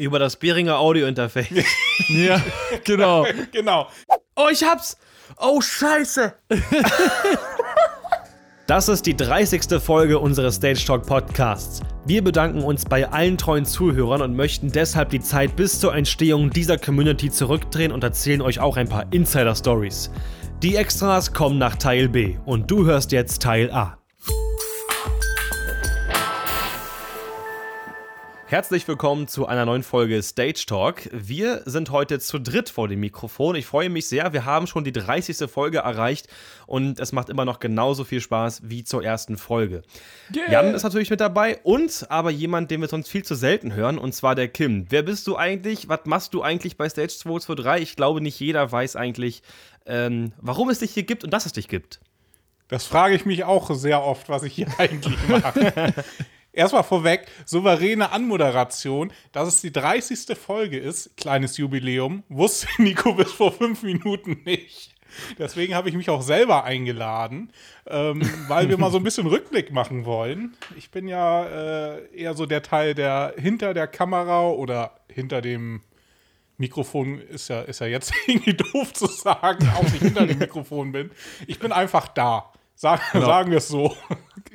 Über das Behringer Audio-Interface. ja, genau. genau. Oh, ich hab's! Oh, scheiße! Das ist die 30. Folge unseres Stage Talk Podcasts. Wir bedanken uns bei allen treuen Zuhörern und möchten deshalb die Zeit bis zur Entstehung dieser Community zurückdrehen und erzählen euch auch ein paar Insider-Stories. Die Extras kommen nach Teil B und du hörst jetzt Teil A. Herzlich willkommen zu einer neuen Folge Stage Talk. Wir sind heute zu dritt vor dem Mikrofon. Ich freue mich sehr. Wir haben schon die 30. Folge erreicht und es macht immer noch genauso viel Spaß wie zur ersten Folge. Yeah. Jan ist natürlich mit dabei und aber jemand, den wir sonst viel zu selten hören, und zwar der Kim. Wer bist du eigentlich? Was machst du eigentlich bei Stage 223? Ich glaube, nicht jeder weiß eigentlich, ähm, warum es dich hier gibt und dass es dich gibt. Das frage ich mich auch sehr oft, was ich hier eigentlich mache. Erstmal vorweg, souveräne Anmoderation, dass es die 30. Folge ist, kleines Jubiläum, wusste Nico bis vor fünf Minuten nicht. Deswegen habe ich mich auch selber eingeladen, ähm, weil wir mal so ein bisschen Rückblick machen wollen. Ich bin ja äh, eher so der Teil, der hinter der Kamera oder hinter dem Mikrofon ist ja, ist ja jetzt irgendwie doof zu sagen, auch nicht hinter dem Mikrofon bin. Ich bin einfach da. Sag, genau. Sagen wir es so.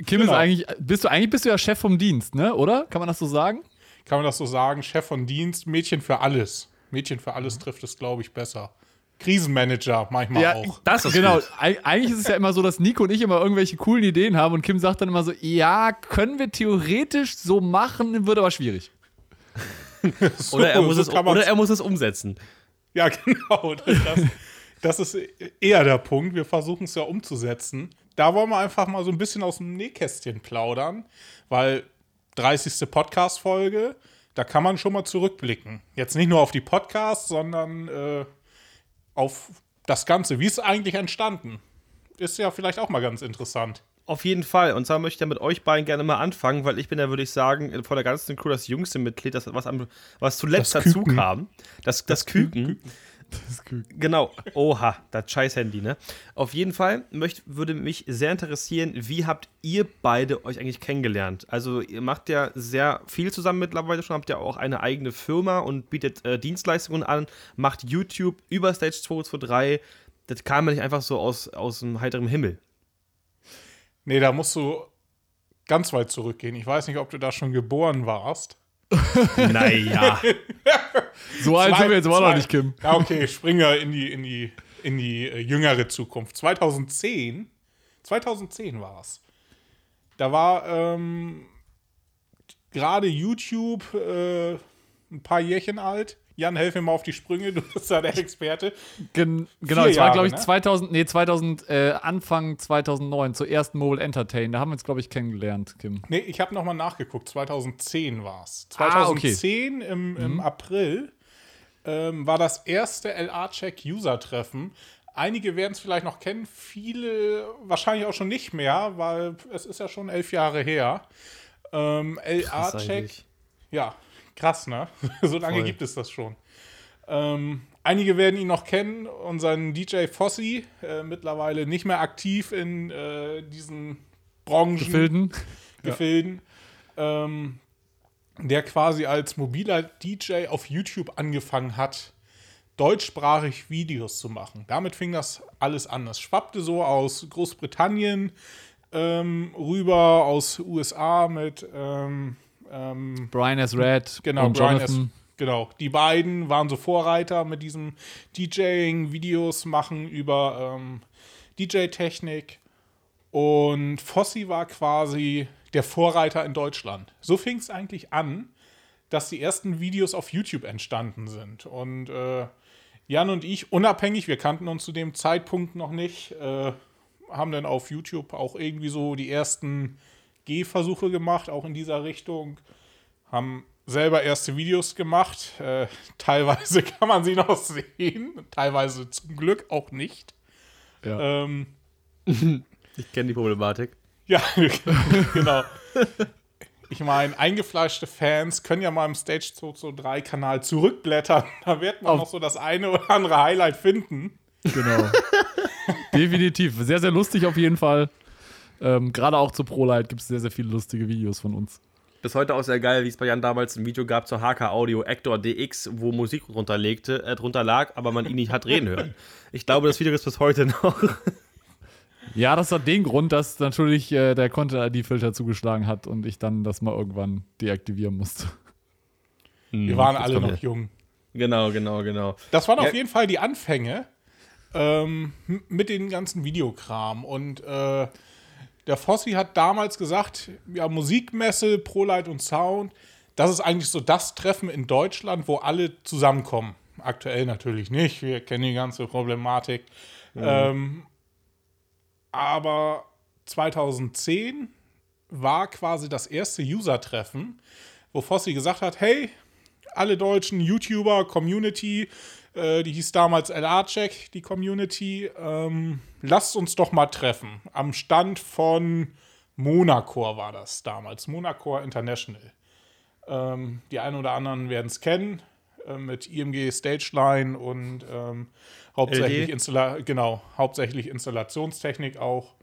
Kim genau. ist eigentlich, bist du eigentlich bist du ja Chef vom Dienst, ne? Oder? Kann man das so sagen? Kann man das so sagen? Chef vom Dienst, Mädchen für alles. Mädchen für alles trifft es, glaube ich, besser. Krisenmanager manchmal ja, auch. Das ist genau. Gut. Eigentlich ist es ja immer so, dass Nico und ich immer irgendwelche coolen Ideen haben und Kim sagt dann immer so: Ja, können wir theoretisch so machen, wird aber schwierig. so, oder, er muss so es, oder er muss es umsetzen. Ja, genau. Das, das ist eher der Punkt. Wir versuchen es ja umzusetzen da wollen wir einfach mal so ein bisschen aus dem Nähkästchen plaudern, weil 30. Podcast-Folge, da kann man schon mal zurückblicken. Jetzt nicht nur auf die Podcasts, sondern äh, auf das Ganze. Wie ist es eigentlich entstanden? Ist ja vielleicht auch mal ganz interessant. Auf jeden Fall. Und zwar möchte ich ja mit euch beiden gerne mal anfangen, weil ich bin ja, würde ich sagen, vor der ganzen Crew das jüngste Mitglied, das, was, am, was zuletzt dazu kam. Das, das, das Küken. Küken. Genau. Oha, das scheiß Handy, ne? Auf jeden Fall möcht, würde mich sehr interessieren, wie habt ihr beide euch eigentlich kennengelernt? Also, ihr macht ja sehr viel zusammen mittlerweile schon, habt ja auch eine eigene Firma und bietet äh, Dienstleistungen an, macht YouTube über Stage 223. Das kam ja nicht einfach so aus, aus dem heiteren Himmel. Nee, da musst du ganz weit zurückgehen. Ich weiß nicht, ob du da schon geboren warst. Naja. so alt sind wir jetzt auch noch nicht, Kim. Ja, okay, springen wir in die, in die, in die äh, jüngere Zukunft. 2010, 2010 war es. Da war ähm, gerade YouTube äh, ein paar Jährchen alt. Jan, helf mir mal auf die Sprünge, du bist da der Experte. Gen genau, es war, glaube ich, ne? 2000, nee, 2000, äh, Anfang 2009, zur ersten Mobile Entertain. Da haben wir uns, glaube ich, kennengelernt, Kim. Nee, ich habe nochmal nachgeguckt. 2010 war es. 2010 ah, okay. im, im mhm. April ähm, war das erste LA-Check-User-Treffen. Einige werden es vielleicht noch kennen, viele wahrscheinlich auch schon nicht mehr, weil es ist ja schon elf Jahre her. Ähm, LA-Check, ja, Krass, ne? so lange Voll. gibt es das schon. Ähm, einige werden ihn noch kennen, unseren DJ Fossi, äh, mittlerweile nicht mehr aktiv in äh, diesen Branchen. Gefilden. Gefilden. Ja. Ähm, der quasi als mobiler DJ auf YouTube angefangen hat, deutschsprachig Videos zu machen. Damit fing das alles an. Das schwappte so aus Großbritannien ähm, rüber, aus USA mit ähm, ähm, Brian S. Red genau, und Brian Jonathan. S. Genau, die beiden waren so Vorreiter mit diesem DJing, Videos machen über ähm, DJ-Technik. Und Fossi war quasi der Vorreiter in Deutschland. So fing es eigentlich an, dass die ersten Videos auf YouTube entstanden sind. Und äh, Jan und ich, unabhängig, wir kannten uns zu dem Zeitpunkt noch nicht, äh, haben dann auf YouTube auch irgendwie so die ersten Gehversuche gemacht, auch in dieser Richtung. Haben selber erste Videos gemacht. Äh, teilweise kann man sie noch sehen, teilweise zum Glück auch nicht. Ja. Ähm, ich kenne die Problematik. Ja, genau. Ich meine, eingefleischte Fans können ja mal im Stage 223 Kanal zurückblättern. Da wird man Auf noch so das eine oder andere Highlight finden. Genau. Definitiv. Sehr, sehr lustig auf jeden Fall. Ähm, Gerade auch zu ProLight gibt es sehr, sehr viele lustige Videos von uns. bis heute auch sehr geil, wie es bei Jan damals ein Video gab zur HK Audio Actor DX, wo Musik drunter, legte, äh, drunter lag, aber man ihn nicht hat reden hören. Ich glaube, das Video ist bis heute noch. Ja, das hat den Grund, dass natürlich äh, der Content-ID-Filter zugeschlagen hat und ich dann das mal irgendwann deaktivieren musste. Wir hm, waren alle noch wir. jung. Genau, genau, genau. Das waren ja. auf jeden Fall die Anfänge ähm, mit den ganzen Videokram. Und äh, der Fossi hat damals gesagt, ja, Musikmesse, ProLight und Sound, das ist eigentlich so das Treffen in Deutschland, wo alle zusammenkommen. Aktuell natürlich nicht, wir kennen die ganze Problematik. Mhm. Ähm, aber 2010 war quasi das erste User-Treffen, wo Fossi gesagt hat, hey, alle deutschen YouTuber, Community, äh, die hieß damals LA-Check, die Community, ähm, lasst uns doch mal treffen. Am Stand von Monacore war das damals, Monacore International. Ähm, die einen oder anderen werden es kennen, äh, mit IMG Stageline und ähm, Hauptsächlich, Installa genau, hauptsächlich Installationstechnik auch.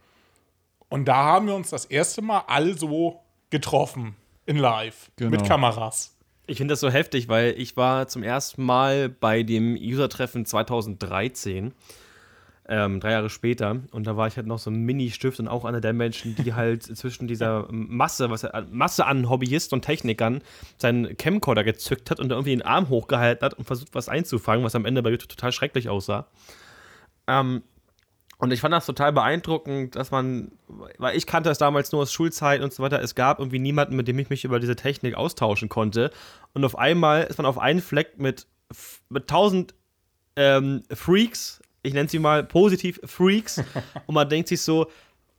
Und da haben wir uns das erste Mal alle so getroffen in live genau. mit Kameras. Ich finde das so heftig, weil ich war zum ersten Mal bei dem User-Treffen 2013 ähm, drei Jahre später. Und da war ich halt noch so ein Mini-Stift und auch einer der Menschen, die halt zwischen dieser Masse, was er, Masse an Hobbyisten und Technikern seinen Camcorder gezückt hat und irgendwie den Arm hochgehalten hat und versucht, was einzufangen, was am Ende bei YouTube total schrecklich aussah. Ähm, und ich fand das total beeindruckend, dass man, weil ich kannte das damals nur aus Schulzeit und so weiter, es gab irgendwie niemanden, mit dem ich mich über diese Technik austauschen konnte. Und auf einmal ist man auf einen Fleck mit, mit tausend ähm, Freaks ich nenne sie mal positiv Freaks und man denkt sich so,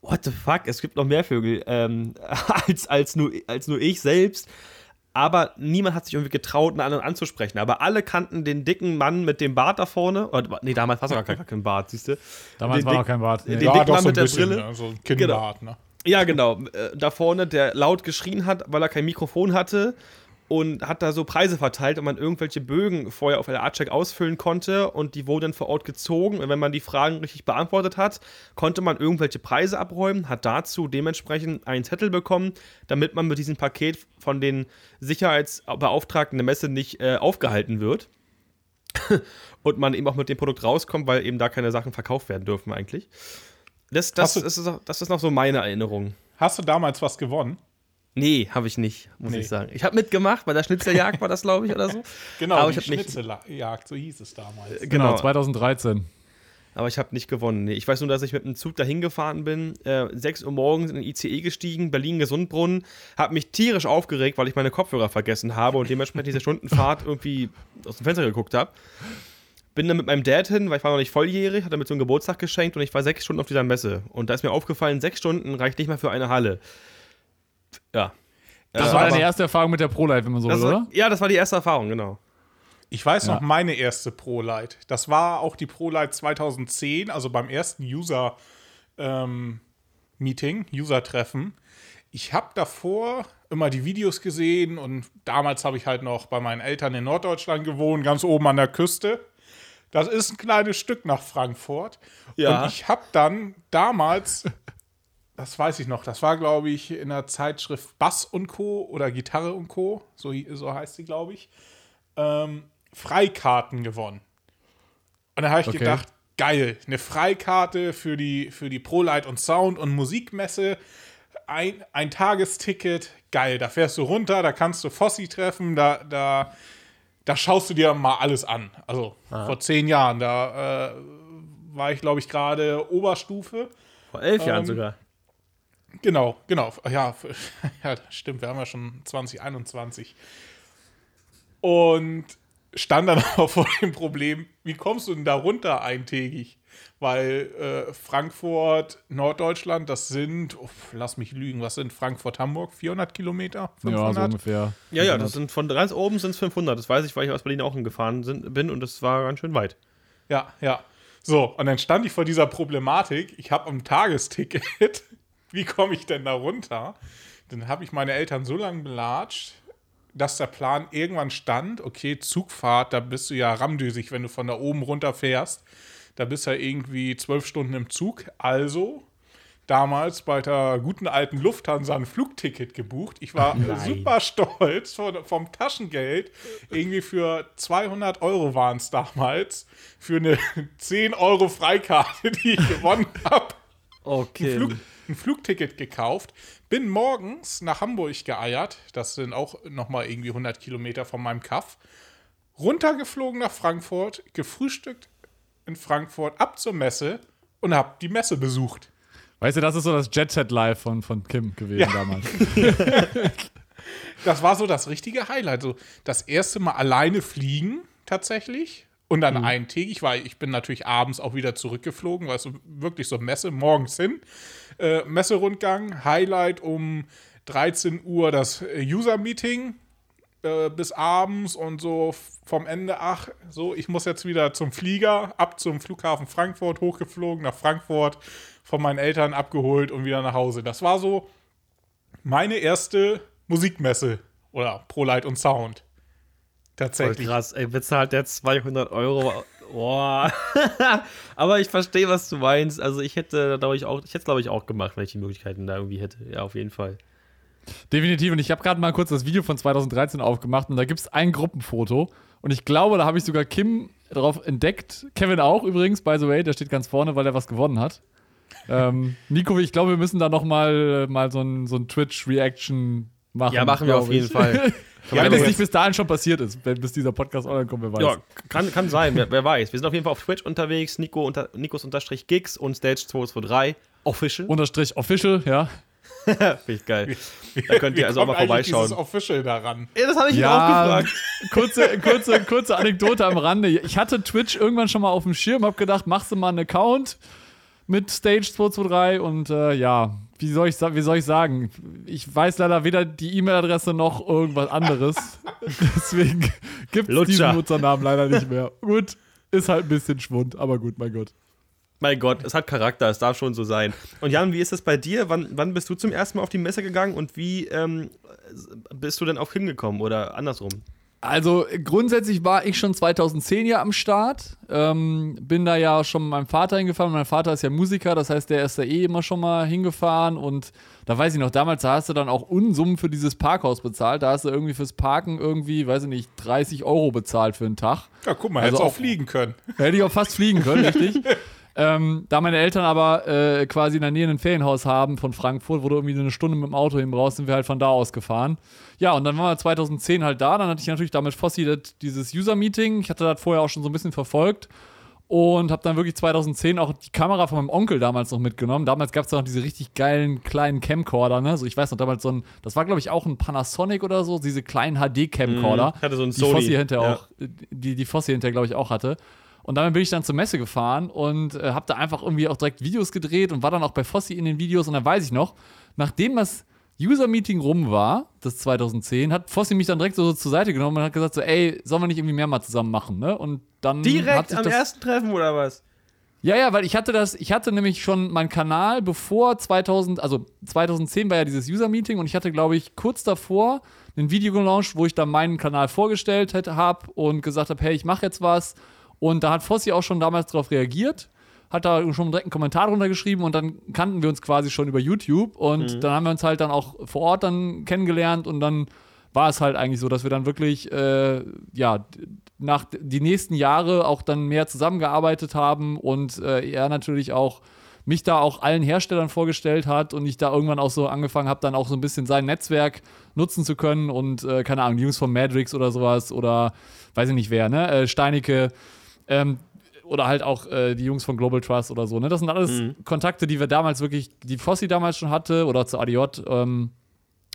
what the fuck, es gibt noch mehr Vögel ähm, als, als, nur, als nur ich selbst. Aber niemand hat sich irgendwie getraut, einen anderen anzusprechen. Aber alle kannten den dicken Mann mit dem Bart da vorne. Oder, nee, damals war es gar, gar kein Bart, siehst du? Damals war noch kein Bart. Nee. Den ja, dicken Mann so mit der bisschen, Brille. Ne? So ein Kinnbart, genau. ne? Ja, genau. Äh, da vorne, der laut geschrien hat, weil er kein Mikrofon hatte und hat da so Preise verteilt und man irgendwelche Bögen vorher auf LA-Check ausfüllen konnte und die wurden dann vor Ort gezogen. Und wenn man die Fragen richtig beantwortet hat, konnte man irgendwelche Preise abräumen, hat dazu dementsprechend einen Zettel bekommen, damit man mit diesem Paket von den Sicherheitsbeauftragten der Messe nicht äh, aufgehalten wird. und man eben auch mit dem Produkt rauskommt, weil eben da keine Sachen verkauft werden dürfen eigentlich. Das, das, ist, das ist noch so meine Erinnerung. Hast du damals was gewonnen? Nee, habe ich nicht, muss nee. ich sagen. Ich habe mitgemacht, bei der Schnitzeljagd war das, glaube ich, oder so. Genau, Aber die Schnitzeljagd, so hieß es damals. Genau, genau 2013. Aber ich habe nicht gewonnen. Nee. Ich weiß nur, dass ich mit einem Zug dahin gefahren bin, äh, 6 Uhr morgens in den ICE gestiegen, Berlin-Gesundbrunnen, habe mich tierisch aufgeregt, weil ich meine Kopfhörer vergessen habe und dementsprechend diese Stundenfahrt irgendwie aus dem Fenster geguckt habe. Bin dann mit meinem Dad hin, weil ich war noch nicht volljährig, hat er mir so einen Geburtstag geschenkt und ich war sechs Stunden auf dieser Messe. Und da ist mir aufgefallen, sechs Stunden reicht nicht mehr für eine Halle. Ja. Das äh, war deine erste Erfahrung mit der ProLight, wenn man so will, oder? Ja, das war die erste Erfahrung, genau. Ich weiß ja. noch meine erste ProLight. Das war auch die ProLight 2010, also beim ersten User ähm, Meeting, User-Treffen. Ich habe davor immer die Videos gesehen und damals habe ich halt noch bei meinen Eltern in Norddeutschland gewohnt, ganz oben an der Küste. Das ist ein kleines Stück nach Frankfurt. Ja. Und ich habe dann damals das weiß ich noch. Das war, glaube ich, in der Zeitschrift Bass und Co. oder Gitarre und Co. So, so heißt sie, glaube ich. Ähm, Freikarten gewonnen. Und da habe ich okay. gedacht, geil, eine Freikarte für die, für die ProLight und Sound und Musikmesse. Ein, ein Tagesticket, geil. Da fährst du runter, da kannst du Fossi treffen, da, da, da schaust du dir mal alles an. Also Aha. vor zehn Jahren, da äh, war ich, glaube ich, gerade Oberstufe. Vor elf ähm, Jahren sogar. Genau, genau. Ja, ja, stimmt, wir haben ja schon 2021. Und stand dann aber vor dem Problem, wie kommst du denn da runter eintägig? Weil äh, Frankfurt, Norddeutschland, das sind, oh, lass mich lügen, was sind Frankfurt, Hamburg? 400 Kilometer? 500? Ja, so ungefähr. Ja, ja, das sind von ganz oben sind es 500. Das weiß ich, weil ich aus Berlin auch hingefahren sind, bin und das war ganz schön weit. Ja, ja. So, und dann stand ich vor dieser Problematik. Ich habe ein Tagesticket wie komme ich denn da runter? Dann habe ich meine Eltern so lange belatscht, dass der Plan irgendwann stand, okay, Zugfahrt, da bist du ja ramdüsig, wenn du von da oben runter fährst. Da bist du ja irgendwie zwölf Stunden im Zug. Also damals bei der guten alten Lufthansa ein Flugticket gebucht. Ich war Nein. super stolz vom Taschengeld. Irgendwie für 200 Euro waren es damals. Für eine 10 Euro Freikarte, die ich gewonnen habe. Okay. Ein, Flug, ein, Flugticket gekauft. Bin morgens nach Hamburg geeiert. Das sind auch nochmal irgendwie 100 Kilometer von meinem Kaff. Runtergeflogen nach Frankfurt, gefrühstückt in Frankfurt, ab zur Messe und hab die Messe besucht. Weißt du, das ist so das Jet Set Live von, von Kim gewesen ja. damals. das war so das richtige Highlight. So das erste Mal alleine fliegen tatsächlich. Und dann mhm. eintägig, weil ich bin natürlich abends auch wieder zurückgeflogen, weil es so, wirklich so Messe, morgens hin. Äh, Messerundgang, Highlight um 13 Uhr das äh, User-Meeting äh, bis abends und so vom Ende, ach, so, ich muss jetzt wieder zum Flieger, ab zum Flughafen Frankfurt, hochgeflogen nach Frankfurt, von meinen Eltern abgeholt und wieder nach Hause. Das war so meine erste Musikmesse oder Pro Light und Sound. Tatsächlich. Voll krass, ey, bezahlt der 200 Euro. Boah. Aber ich verstehe, was du meinst. Also ich hätte, glaube ich, auch, ich hätte es, glaube ich, auch gemacht, wenn ich die Möglichkeiten da irgendwie hätte. Ja, auf jeden Fall. Definitiv. Und ich habe gerade mal kurz das Video von 2013 aufgemacht und da gibt es ein Gruppenfoto. Und ich glaube, da habe ich sogar Kim drauf entdeckt. Kevin auch übrigens, by the way, der steht ganz vorne, weil er was gewonnen hat ähm, Nico, ich glaube, wir müssen da noch mal, mal so ein, so ein Twitch-Reaction machen. Ja, machen wir auf jeden Fall. Ja, wenn es nicht bis dahin schon passiert ist, wenn bis dieser Podcast online kommt, wer weiß. Ja, kann, kann sein, wer, wer, weiß. Wir sind auf jeden Fall auf Twitch unterwegs, Nico unter, Nikos unterstrich Gigs und Stage 223 Official. Unterstrich Official, ja. Finde ich geil. Da könnt ihr also auch mal vorbeischauen. Dieses Official daran. Ja, das habe ich ja, auch gefragt. Kurze, kurze, kurze Anekdote am Rande. Ich hatte Twitch irgendwann schon mal auf dem Schirm, habe gedacht, machst du mal einen Account mit Stage 223 und äh, ja, wie soll, ich, wie soll ich sagen? Ich weiß leider weder die E-Mail-Adresse noch irgendwas anderes. Deswegen gibt es diesen Nutzernamen leider nicht mehr. Gut, ist halt ein bisschen Schwund, aber gut, mein Gott. Mein Gott, es hat Charakter, es darf schon so sein. Und Jan, wie ist das bei dir? Wann, wann bist du zum ersten Mal auf die Messe gegangen und wie ähm, bist du denn auch hingekommen oder andersrum? Also grundsätzlich war ich schon 2010 ja am Start. Ähm, bin da ja schon mit meinem Vater hingefahren. Mein Vater ist ja Musiker, das heißt, der ist da eh immer schon mal hingefahren. Und da weiß ich noch, damals da hast du dann auch Unsummen für dieses Parkhaus bezahlt. Da hast du irgendwie fürs Parken irgendwie, weiß ich nicht, 30 Euro bezahlt für einen Tag. Ja, guck mal, also hättest auch fliegen können. Hätte ich auch fast fliegen können, richtig. Ähm, da meine Eltern aber äh, quasi in der Nähe ein Ferienhaus haben von Frankfurt, wo du irgendwie eine Stunde mit dem Auto hin brauchst, sind wir halt von da aus gefahren. Ja, und dann waren wir 2010 halt da. Dann hatte ich natürlich damit Fossi das, dieses User-Meeting. Ich hatte das vorher auch schon so ein bisschen verfolgt und habe dann wirklich 2010 auch die Kamera von meinem Onkel damals noch mitgenommen. Damals gab es noch diese richtig geilen kleinen Camcorder, ne? So, ich weiß noch, damals so ein, das war glaube ich auch ein Panasonic oder so, diese kleinen HD-Camcorder. Mm, hatte so ein Sony. Die Fossi hinterher ja. auch, die, die Fossi hinterher glaube ich auch hatte. Und damit bin ich dann zur Messe gefahren und äh, habe da einfach irgendwie auch direkt Videos gedreht und war dann auch bei Fossi in den Videos. Und dann weiß ich noch, nachdem das User-Meeting rum war, das 2010, hat Fossi mich dann direkt so, so, zur Seite genommen und hat gesagt so, ey, sollen wir nicht irgendwie mehr mal zusammen machen, ne? Und dann Direkt am ersten Treffen oder was? Ja, ja, weil ich hatte das, ich hatte nämlich schon meinen Kanal bevor 2000, also 2010 war ja dieses User-Meeting und ich hatte, glaube ich, kurz davor ein Video gelauncht, wo ich dann meinen Kanal vorgestellt habe und gesagt habe, hey, ich mache jetzt was und da hat Fossi auch schon damals darauf reagiert, hat da schon direkt einen Kommentar drunter geschrieben und dann kannten wir uns quasi schon über YouTube und mhm. dann haben wir uns halt dann auch vor Ort dann kennengelernt und dann war es halt eigentlich so, dass wir dann wirklich, äh, ja, nach die nächsten Jahre auch dann mehr zusammengearbeitet haben und äh, er natürlich auch mich da auch allen Herstellern vorgestellt hat und ich da irgendwann auch so angefangen habe, dann auch so ein bisschen sein Netzwerk nutzen zu können und äh, keine Ahnung, Jungs von Madrix oder sowas oder weiß ich nicht wer, ne, äh, Steinecke, ähm, oder halt auch äh, die Jungs von Global Trust oder so. Ne? Das sind alles mhm. Kontakte, die wir damals wirklich, die Fossi damals schon hatte oder zur ADJ. Ähm,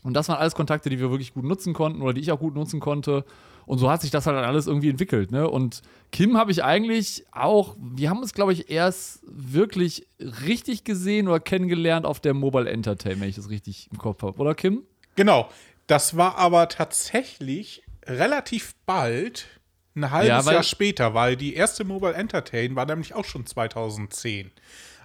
und das waren alles Kontakte, die wir wirklich gut nutzen konnten oder die ich auch gut nutzen konnte. Und so hat sich das halt alles irgendwie entwickelt. Ne? Und Kim habe ich eigentlich auch, wir haben uns, glaube ich, erst wirklich richtig gesehen oder kennengelernt auf der Mobile Entertainment, wenn ich das richtig im Kopf habe. Oder Kim? Genau. Das war aber tatsächlich relativ bald ein halbes ja, Jahr später, weil die erste Mobile Entertain war nämlich auch schon 2010.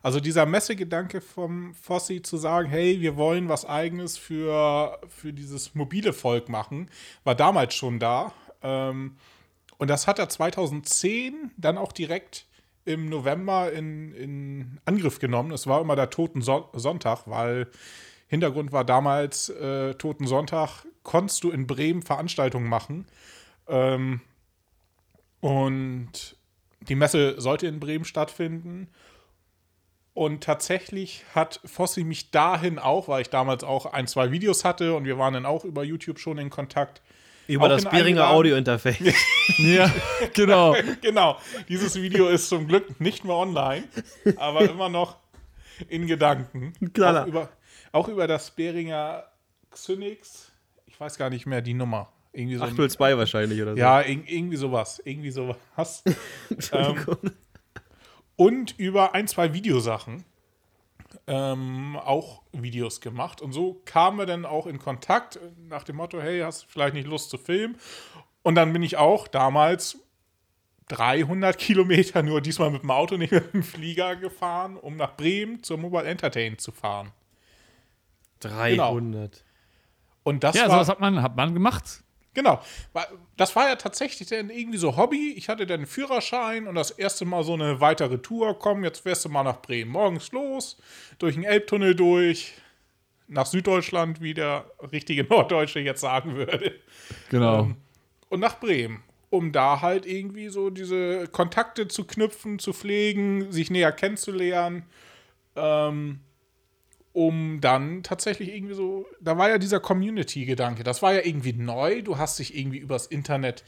Also dieser Messegedanke vom Fossi zu sagen, hey, wir wollen was eigenes für, für dieses mobile Volk machen, war damals schon da. Ähm, und das hat er 2010 dann auch direkt im November in, in Angriff genommen. Es war immer der Toten Sonntag, weil Hintergrund war damals äh, Toten Sonntag, konntest du in Bremen Veranstaltungen machen. Ähm, und die Messe sollte in Bremen stattfinden. Und tatsächlich hat Fossi mich dahin auch, weil ich damals auch ein, zwei Videos hatte und wir waren dann auch über YouTube schon in Kontakt. Über das Beringer Audio-Interface. ja, genau. genau. Dieses Video ist zum Glück nicht mehr online, aber immer noch in Gedanken. Klar. Auch über, auch über das Beringer Xynix. Ich weiß gar nicht mehr die Nummer. Irgendwie so 802 wahrscheinlich oder so. Ja, irgendwie sowas. Irgendwie sowas. ähm, und über ein, zwei Videosachen ähm, auch Videos gemacht. Und so kamen wir dann auch in Kontakt nach dem Motto, hey, hast du vielleicht nicht Lust zu filmen? Und dann bin ich auch damals 300 Kilometer nur diesmal mit dem Auto, nicht mit dem Flieger gefahren, um nach Bremen zur Mobile Entertain zu fahren. 300. Genau. Und das ja, war, sowas hat man, hat man gemacht. Genau. Das war ja tatsächlich dann irgendwie so Hobby. Ich hatte dann einen Führerschein und das erste Mal so eine weitere Tour. Komm, jetzt fährst du mal nach Bremen. Morgens los, durch den Elbtunnel durch, nach Süddeutschland, wie der richtige Norddeutsche jetzt sagen würde. Genau. Ähm, und nach Bremen, um da halt irgendwie so diese Kontakte zu knüpfen, zu pflegen, sich näher kennenzulernen. Ähm, um dann tatsächlich irgendwie so, da war ja dieser Community-Gedanke, das war ja irgendwie neu, du hast dich irgendwie übers Internet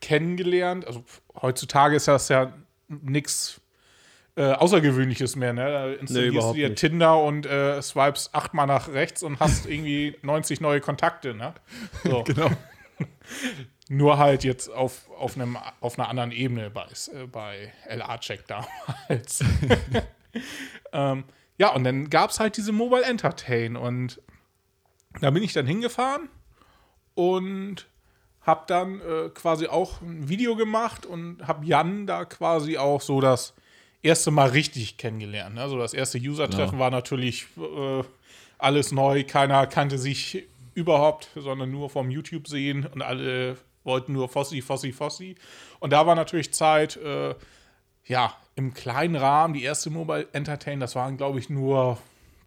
kennengelernt, also heutzutage ist das ja nichts äh, Außergewöhnliches mehr, ne? Da installierst nee, du dir nicht. Tinder und äh, swipes achtmal nach rechts und hast irgendwie 90 neue Kontakte, ne? So. genau. Nur halt jetzt auf, auf, einem, auf einer anderen Ebene bei, äh, bei LA-Check damals. ähm, ja, und dann gab es halt diese Mobile Entertain und da bin ich dann hingefahren und habe dann äh, quasi auch ein Video gemacht und habe Jan da quasi auch so das erste Mal richtig kennengelernt. Also das erste User-Treffen ja. war natürlich äh, alles neu, keiner kannte sich überhaupt, sondern nur vom YouTube sehen und alle wollten nur Fossi, Fossi, Fossi. Und da war natürlich Zeit, äh, ja, im kleinen Rahmen, die erste Mobile Entertain, das waren, glaube ich, nur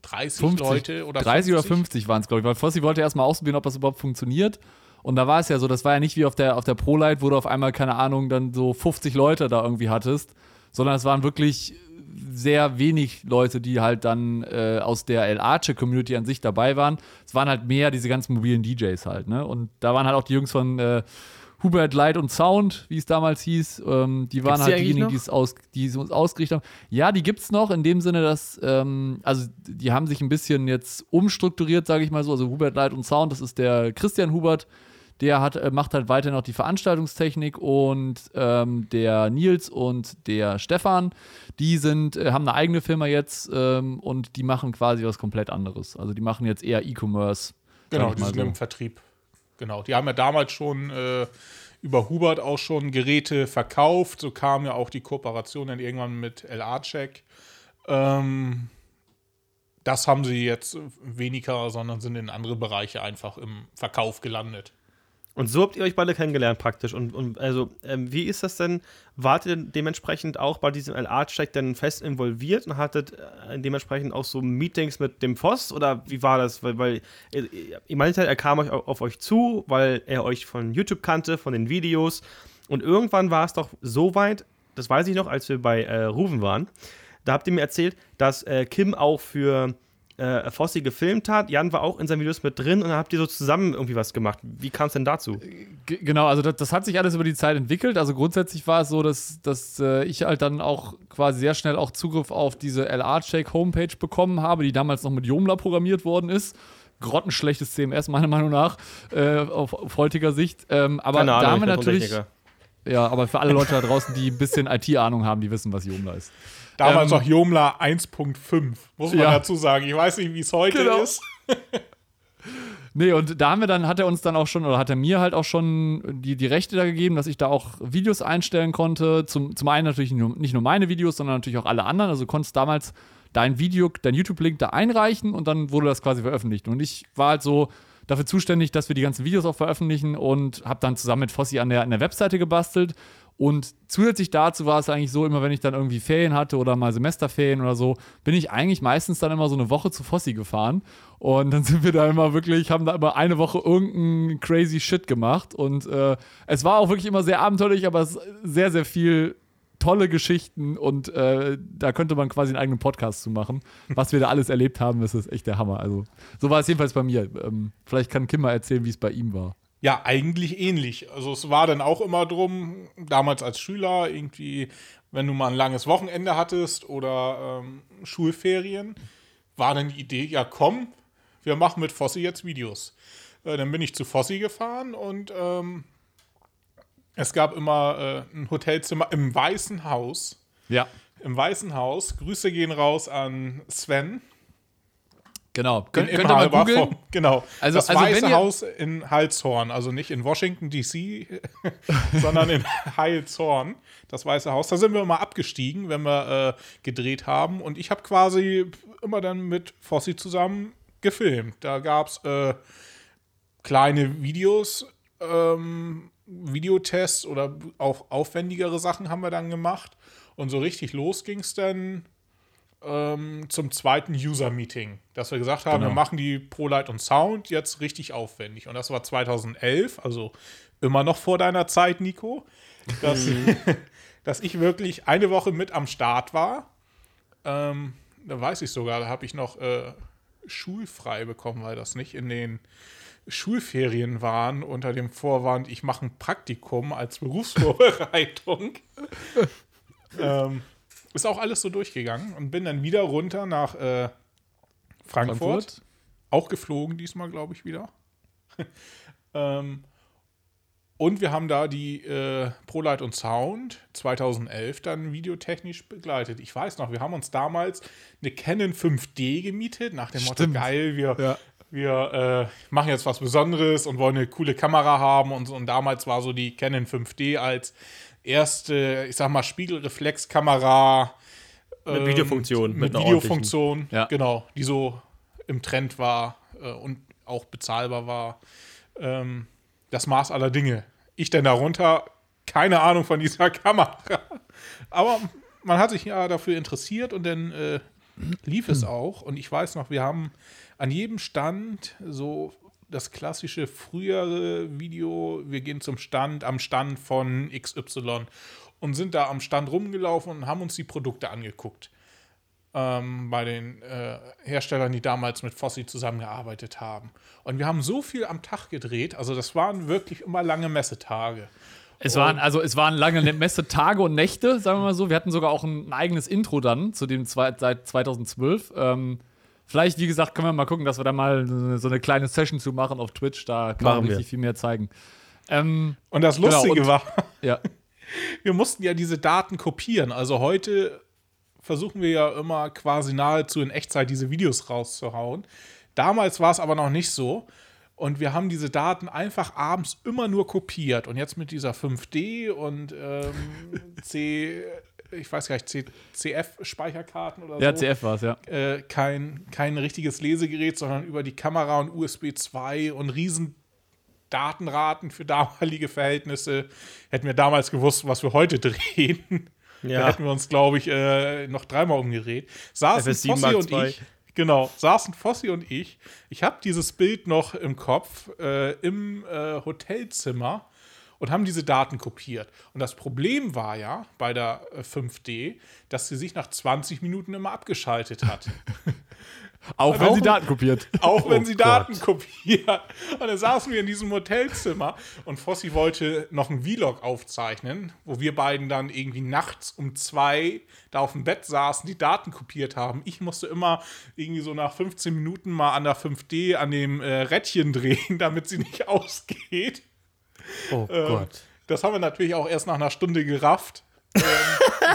30 50, Leute oder 30 50. oder 50 waren es, glaube ich, weil Fossi wollte erstmal ausprobieren, ob das überhaupt funktioniert. Und da war es ja so, das war ja nicht wie auf der, auf der Pro-Light, wo du auf einmal, keine Ahnung, dann so 50 Leute da irgendwie hattest, sondern es waren wirklich sehr wenig Leute, die halt dann äh, aus der El Arche Community an sich dabei waren. Es waren halt mehr diese ganzen mobilen DJs halt, ne? Und da waren halt auch die Jungs von äh, Hubert Light und Sound, wie es damals hieß, ähm, die waren gibt's halt die diejenigen, die es aus, die uns ausgerichtet haben. Ja, die gibt es noch, in dem Sinne, dass, ähm, also die haben sich ein bisschen jetzt umstrukturiert, sage ich mal so. Also Hubert Light und Sound, das ist der Christian Hubert, der hat, äh, macht halt weiter noch die Veranstaltungstechnik und ähm, der Nils und der Stefan, die sind, äh, haben eine eigene Firma jetzt ähm, und die machen quasi was komplett anderes. Also die machen jetzt eher E-Commerce. Genau, die sind so. im Vertrieb. Genau, die haben ja damals schon äh, über Hubert auch schon Geräte verkauft. So kam ja auch die Kooperation dann irgendwann mit LA-Check. Ähm, das haben sie jetzt weniger, sondern sind in andere Bereiche einfach im Verkauf gelandet. Und so habt ihr euch beide kennengelernt praktisch. Und, und also, ähm, wie ist das denn? Wart ihr dementsprechend auch bei diesem LA-Check dann fest involviert und hattet äh, dementsprechend auch so Meetings mit dem Voss? Oder wie war das? Weil, weil ihr, ihr meint er kam euch auf euch zu, weil er euch von YouTube kannte, von den Videos. Und irgendwann war es doch so weit, das weiß ich noch, als wir bei äh, Ruven waren, da habt ihr mir erzählt, dass äh, Kim auch für äh, Fossi gefilmt hat. Jan war auch in seinen Videos mit drin und dann habt ihr so zusammen irgendwie was gemacht. Wie kam es denn dazu? G genau, also das, das, hat sich alles über die Zeit entwickelt. Also grundsätzlich war es so, dass, dass äh, ich halt dann auch quasi sehr schnell auch Zugriff auf diese LR-Shake Homepage bekommen habe, die damals noch mit Joomla programmiert worden ist grottenschlechtes CMS, meiner Meinung nach, äh, auf, auf, heutiger Sicht. Ähm, aber Keine Ahnung, da haben wir natürlich. Ja, aber für alle Leute da draußen, die ein bisschen IT-Ahnung haben, die wissen, was Joomla ist. Damals ähm, noch Jomla 1.5, muss man ja. dazu sagen. Ich weiß nicht, wie es heute genau. ist. Nee, und da haben wir dann, hat er uns dann auch schon, oder hat er mir halt auch schon die, die Rechte da gegeben, dass ich da auch Videos einstellen konnte. Zum, zum einen natürlich nicht nur meine Videos, sondern natürlich auch alle anderen. Also du konntest damals dein Video, dein YouTube-Link da einreichen und dann wurde das quasi veröffentlicht. Und ich war halt so dafür zuständig, dass wir die ganzen Videos auch veröffentlichen und habe dann zusammen mit Fossi an der, an der Webseite gebastelt Und zusätzlich dazu war es eigentlich so, immer wenn ich dann irgendwie Ferien hatte oder mal Semesterferien oder so, bin ich eigentlich meistens dann immer so eine Woche zu Fossi gefahren. Und dann sind wir da immer wirklich, haben da immer eine Woche irgendeinen crazy Shit gemacht. Und äh, es war auch wirklich immer sehr abenteuerlich, aber es sehr, sehr viel tolle Geschichten und äh, da könnte man quasi einen eigenen Podcast zu machen. Was wir da alles erlebt haben, das ist echt der Hammer. Also, so war es jedenfalls bei mir. Ähm, vielleicht kann Kim mal erzählen, wie es bei ihm war. Ja, eigentlich ähnlich. Also es war dann auch immer drum, damals als Schüler, irgendwie, wenn du mal ein langes Wochenende hattest oder ähm, Schulferien, war dann die Idee, ja komm, wir machen mit Fossi jetzt Videos. Äh, dann bin ich zu Fossi gefahren und ähm, es gab immer äh, ein Hotelzimmer im Weißen Haus. Ja. Im Weißen Haus. Grüße gehen raus an Sven. Genau. Kön könnt ihr mal googeln? Genau. Also, das also Weiße Haus in Heilshorn, also nicht in Washington D.C., sondern in Heilshorn, das Weiße Haus. Da sind wir immer abgestiegen, wenn wir äh, gedreht haben. Und ich habe quasi immer dann mit Fossi zusammen gefilmt. Da gab es äh, kleine Videos, ähm, Videotests oder auch aufwendigere Sachen haben wir dann gemacht. Und so richtig los ging es dann ähm, zum zweiten User-Meeting, dass wir gesagt haben, genau. wir machen die ProLight und Sound jetzt richtig aufwendig. Und das war 2011, also immer noch vor deiner Zeit, Nico, dass, mhm. dass ich wirklich eine Woche mit am Start war. Ähm, da weiß ich sogar, da habe ich noch äh, schulfrei bekommen, weil das nicht in den Schulferien waren, unter dem Vorwand, ich mache ein Praktikum als Berufsvorbereitung. ähm, ist auch alles so durchgegangen und bin dann wieder runter nach äh, Frankfurt. Frankfurt. Auch geflogen diesmal, glaube ich, wieder. ähm, und wir haben da die äh, ProLight und Sound 2011 dann videotechnisch begleitet. Ich weiß noch, wir haben uns damals eine Canon 5D gemietet, nach dem Stimmt. Motto, geil, wir, ja. wir äh, machen jetzt was Besonderes und wollen eine coole Kamera haben. Und, und damals war so die Canon 5D als erste, ich sag mal, Spiegelreflexkamera. Mit ähm, Videofunktion. Mit, mit Videofunktion, ja. genau, die so im Trend war äh, und auch bezahlbar war. Ähm, das Maß aller Dinge. Ich denn darunter, keine Ahnung von dieser Kamera. Aber man hat sich ja dafür interessiert und dann äh, lief es auch. Und ich weiß noch, wir haben an jedem Stand so das klassische frühere Video, wir gehen zum Stand, am Stand von XY und sind da am Stand rumgelaufen und haben uns die Produkte angeguckt. Ähm, bei den äh, Herstellern, die damals mit Fossi zusammengearbeitet haben. Und wir haben so viel am Tag gedreht, also das waren wirklich immer lange Messetage. Es waren, also es waren lange Messetage und Nächte, sagen wir mal so. Wir hatten sogar auch ein, ein eigenes Intro dann, zu dem seit 2012. Ähm, Vielleicht, wie gesagt, können wir mal gucken, dass wir da mal so eine kleine Session zu machen auf Twitch. Da kann man richtig wir. viel mehr zeigen. Ähm, und das genau, Lustige genau, und, war, ja. wir mussten ja diese Daten kopieren. Also heute versuchen wir ja immer quasi nahezu in Echtzeit diese Videos rauszuhauen. Damals war es aber noch nicht so. Und wir haben diese Daten einfach abends immer nur kopiert. Und jetzt mit dieser 5D und ähm, C, ich weiß gar nicht, CF-Speicherkarten oder ja, so. Ja, CF war es, ja. Äh, kein, kein richtiges Lesegerät, sondern über die Kamera und USB 2 und riesen Datenraten für damalige Verhältnisse. Hätten wir damals gewusst, was wir heute drehen, ja. da hätten wir uns, glaube ich, äh, noch dreimal umgedreht. Saßen Fossi und ich. Genau, saßen Fossi und ich. Ich habe dieses Bild noch im Kopf äh, im äh, Hotelzimmer und haben diese Daten kopiert. Und das Problem war ja bei der 5D, äh, dass sie sich nach 20 Minuten immer abgeschaltet hat. Auch wenn auch, sie Daten kopiert. Auch wenn oh sie Daten Gott. kopiert. Und dann saßen wir in diesem Hotelzimmer und Fossi wollte noch einen Vlog aufzeichnen, wo wir beiden dann irgendwie nachts um zwei da auf dem Bett saßen, die Daten kopiert haben. Ich musste immer irgendwie so nach 15 Minuten mal an der 5D an dem äh, Rädchen drehen, damit sie nicht ausgeht. Oh ähm, Gott. Das haben wir natürlich auch erst nach einer Stunde gerafft. ähm,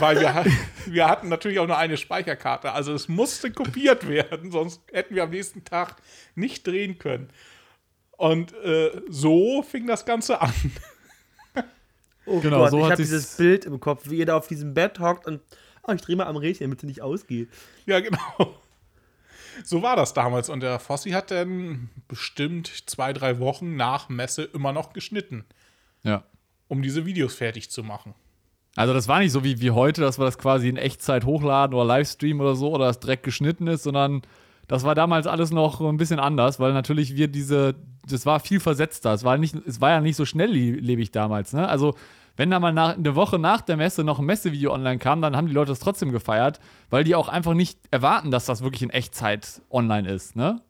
weil wir, wir hatten natürlich auch nur eine Speicherkarte. Also es musste kopiert werden, sonst hätten wir am nächsten Tag nicht drehen können. Und äh, so fing das Ganze an. Oh genau, Gott, so ich habe dieses Bild im Kopf, wie ihr da auf diesem Bett hockt und oh, ich drehe mal am Rädchen, damit sie nicht ausgeht. Ja, genau. So war das damals. Und der Fossi hat dann bestimmt zwei, drei Wochen nach Messe immer noch geschnitten. Ja. Um diese Videos fertig zu machen. Also das war nicht so wie, wie heute, dass wir das quasi in Echtzeit hochladen oder Livestream oder so oder das direkt geschnitten ist, sondern das war damals alles noch ein bisschen anders, weil natürlich wir diese, das war viel versetzter. Es war, nicht, es war ja nicht so schnelllebig damals. Ne? Also wenn da mal nach, eine Woche nach der Messe noch ein Messevideo online kam, dann haben die Leute das trotzdem gefeiert, weil die auch einfach nicht erwarten, dass das wirklich in Echtzeit online ist. Ne?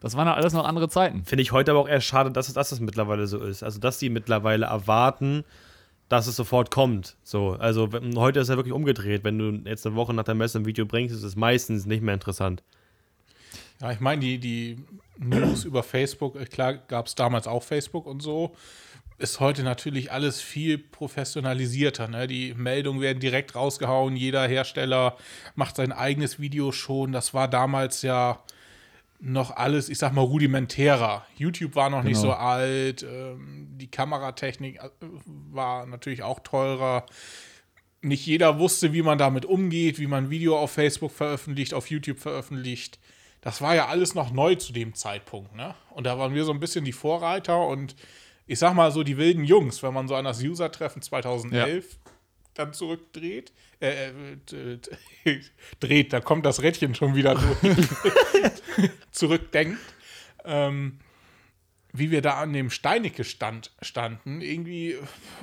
Das waren ja alles noch andere Zeiten. Finde ich heute aber auch eher schade, dass es, dass es mittlerweile so ist. Also, dass die mittlerweile erwarten, dass es sofort kommt. So, also heute ist ja wirklich umgedreht. Wenn du jetzt eine Woche nach der Messe ein Video bringst, ist es meistens nicht mehr interessant. Ja, ich meine, die, die News über Facebook, äh, klar gab es damals auch Facebook und so, ist heute natürlich alles viel professionalisierter. Ne? Die Meldungen werden direkt rausgehauen, jeder Hersteller macht sein eigenes Video schon. Das war damals ja noch alles, ich sag mal, rudimentärer. YouTube war noch genau. nicht so alt, ähm, die Kameratechnik äh, war natürlich auch teurer. Nicht jeder wusste, wie man damit umgeht, wie man Video auf Facebook veröffentlicht, auf YouTube veröffentlicht. Das war ja alles noch neu zu dem Zeitpunkt, ne? Und da waren wir so ein bisschen die Vorreiter und ich sag mal so die wilden Jungs, wenn man so an das User-Treffen 2011 ja. dann zurückdreht, äh, äh, dreht, da kommt das Rädchen schon wieder durch, zurückdenkt, ähm, wie wir da an dem Steinecke stand, standen, irgendwie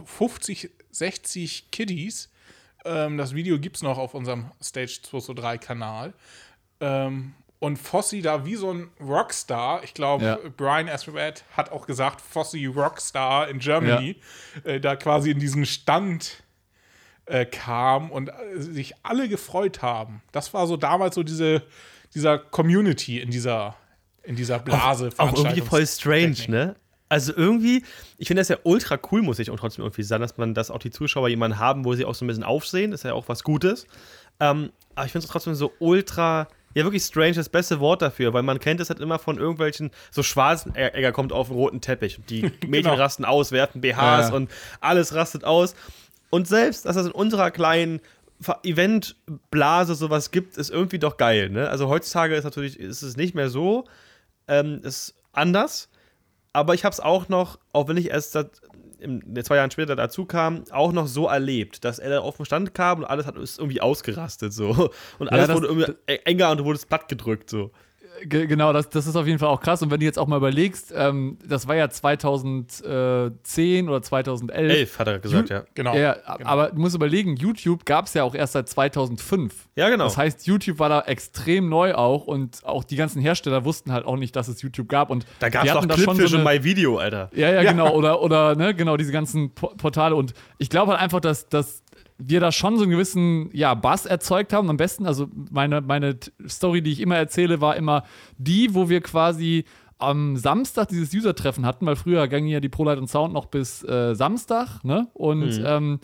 50, 60 Kiddies. Ähm, das Video gibt es noch auf unserem Stage 223 Kanal. Ähm, und Fossi da wie so ein Rockstar, ich glaube, ja. Brian Asperat hat auch gesagt, Fossi Rockstar in Germany, ja. äh, da quasi in diesen Stand äh, kam und äh, sich alle gefreut haben. Das war so damals so diese, dieser Community in dieser, in dieser Blase. Auch, auch irgendwie voll strange, ne? Also irgendwie, ich finde das ja ultra cool, muss ich auch trotzdem irgendwie sagen, dass man, dass auch die Zuschauer jemanden haben, wo sie auch so ein bisschen aufsehen. Das ist ja auch was Gutes. Ähm, aber ich finde es trotzdem so ultra, ja wirklich strange, das beste Wort dafür, weil man kennt es halt immer von irgendwelchen, so Schwarzenegger kommt auf den roten Teppich und die Mädchen genau. rasten aus, werfen BHs ja. und alles rastet aus. Und selbst, dass es in unserer kleinen Eventblase sowas gibt, ist irgendwie doch geil. Ne? Also heutzutage ist natürlich ist es nicht mehr so, ähm, ist anders. Aber ich habe es auch noch, auch wenn ich erst seit, im, zwei Jahren später dazu kam, auch noch so erlebt, dass er da auf den Stand kam und alles hat ist irgendwie ausgerastet so. Und alles ja, wurde irgendwie enger und du wurdest platt gedrückt so genau, das, das ist auf jeden Fall auch krass. Und wenn du jetzt auch mal überlegst, ähm, das war ja 2010 oder 2011. 11 hat er gesagt, Ju ja. Genau. Ja, genau. Aber du musst überlegen, YouTube gab es ja auch erst seit 2005. Ja, genau. Das heißt, YouTube war da extrem neu auch und auch die ganzen Hersteller wussten halt auch nicht, dass es YouTube gab. Und da gab es doch Clipfish so und MyVideo, Alter. Ja, ja, genau. Oder, oder ne, genau, diese ganzen Portale. Und ich glaube halt einfach, dass, dass wir da schon so einen gewissen ja, Bass erzeugt haben. Am besten, also meine, meine Story, die ich immer erzähle, war immer die, wo wir quasi am Samstag dieses User-Treffen hatten, weil früher ging ja die ProLight und Sound noch bis äh, Samstag, ne? Und mhm. ähm,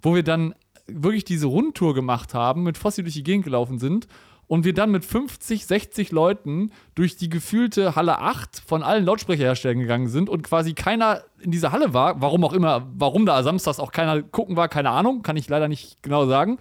wo wir dann wirklich diese Rundtour gemacht haben, mit Fossil durch die Gegend gelaufen sind und wir dann mit 50, 60 Leuten durch die gefühlte Halle 8 von allen Lautsprecherherstellern gegangen sind und quasi keiner in dieser Halle war, warum auch immer, warum da samstags auch keiner gucken war, keine Ahnung, kann ich leider nicht genau sagen.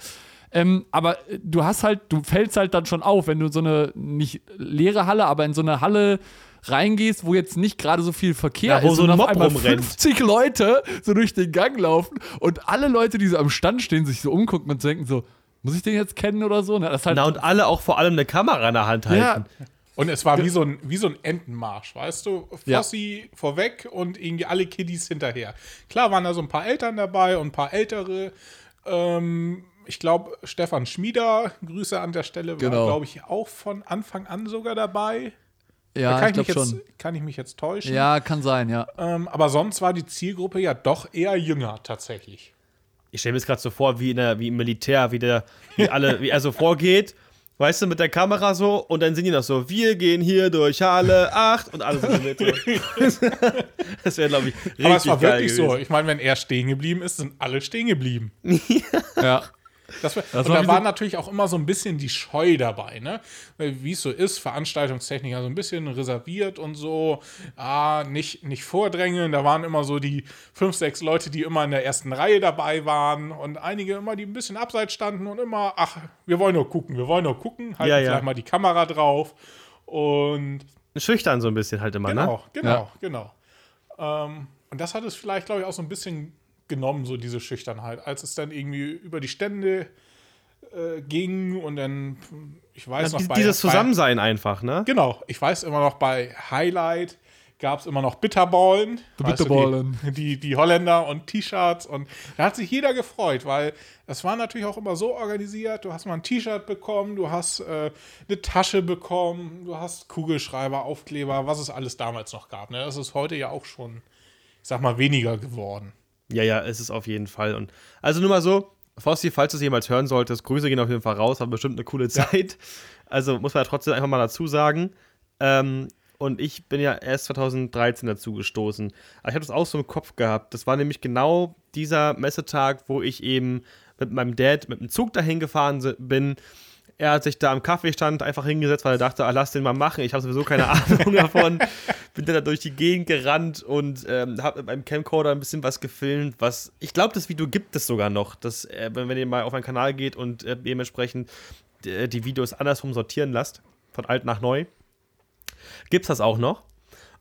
Ähm, aber du hast halt, du fällst halt dann schon auf, wenn du so eine nicht leere Halle, aber in so eine Halle reingehst, wo jetzt nicht gerade so viel Verkehr ja, wo ist so und auf einmal 50 Leute so durch den Gang laufen und alle Leute, die so am Stand stehen, sich so umgucken und denken so, muss ich den jetzt kennen oder so? Das halt Na, und alle auch vor allem eine Kamera in der Hand halten. Ja. Und es war wie so ein, wie so ein Entenmarsch, weißt du? Fossi ja. vorweg und irgendwie alle Kiddies hinterher. Klar waren da so ein paar Eltern dabei und ein paar Ältere. Ähm, ich glaube, Stefan Schmieder, Grüße an der Stelle, war, genau. glaube ich, auch von Anfang an sogar dabei. Ja, kann ich, ich schon. Kann ich mich jetzt täuschen? Ja, kann sein, ja. Ähm, aber sonst war die Zielgruppe ja doch eher jünger tatsächlich ich stelle mir das gerade so vor, wie, in der, wie im Militär, wie, der, wie, alle, wie er so vorgeht, weißt du, mit der Kamera so und dann sind die noch so, wir gehen hier durch Halle 8 und alle sind mit. das wäre, glaube ich, richtig Aber es war wirklich gewesen. so. Ich meine, wenn er stehen geblieben ist, sind alle stehen geblieben. ja. Das, das und war da war natürlich auch immer so ein bisschen die Scheu dabei, ne? Wie es so ist, Veranstaltungstechniker so ein bisschen reserviert und so, ah, nicht, nicht vordrängeln. Da waren immer so die fünf, sechs Leute, die immer in der ersten Reihe dabei waren und einige immer, die ein bisschen abseits standen und immer, ach, wir wollen nur gucken, wir wollen nur gucken, halten ja, ja. vielleicht mal die Kamera drauf und. Schüchtern so ein bisschen halt immer, genau, ne? Genau, ja. genau, genau. Ähm, und das hat es vielleicht, glaube ich, auch so ein bisschen genommen, so diese Schüchternheit. Als es dann irgendwie über die Stände äh, ging und dann, ich weiß Ja, noch, die- dieses Zusammensein einfach, ne? Genau, ich weiß immer noch bei Highlight gab es immer noch Bitterballen. Die Weißt du, Bitterballen. Die, die, die Holländer und T-Shirts und da hat sich jeder gefreut, weil es war natürlich auch immer so organisiert. Du hast mal ein T-Shirt bekommen, du hast äh, eine Tasche bekommen, du hast Kugelschreiber, Aufkleber, was es alles damals noch gab. Ne? Das ist heute ja auch schon, ich sag mal, weniger geworden. Ja, ja, es ist auf jeden Fall. Und also nur mal so, Fossi, falls du es jemals hören solltest, Grüße gehen auf jeden Fall raus, war bestimmt eine coole Zeit. Also muss man ja trotzdem einfach mal dazu sagen. Ähm, und ich bin ja erst 2013 dazu gestoßen. Aber ich habe das auch so im Kopf gehabt. Das war nämlich genau dieser Messetag, wo ich eben mit meinem Dad mit dem Zug dahin gefahren bin. Er hat sich da am Kaffeestand einfach hingesetzt, weil er dachte, ah, lass den mal machen. Ich habe sowieso keine Ahnung davon. Bin dann da durch die Gegend gerannt und ähm, habe mit meinem Camcorder ein bisschen was gefilmt, was ich glaube, das Video gibt es sogar noch. Das, äh, wenn, ihr mal auf meinen Kanal geht und äh, dementsprechend äh, die Videos andersrum sortieren lasst, von alt nach neu, gibt es das auch noch.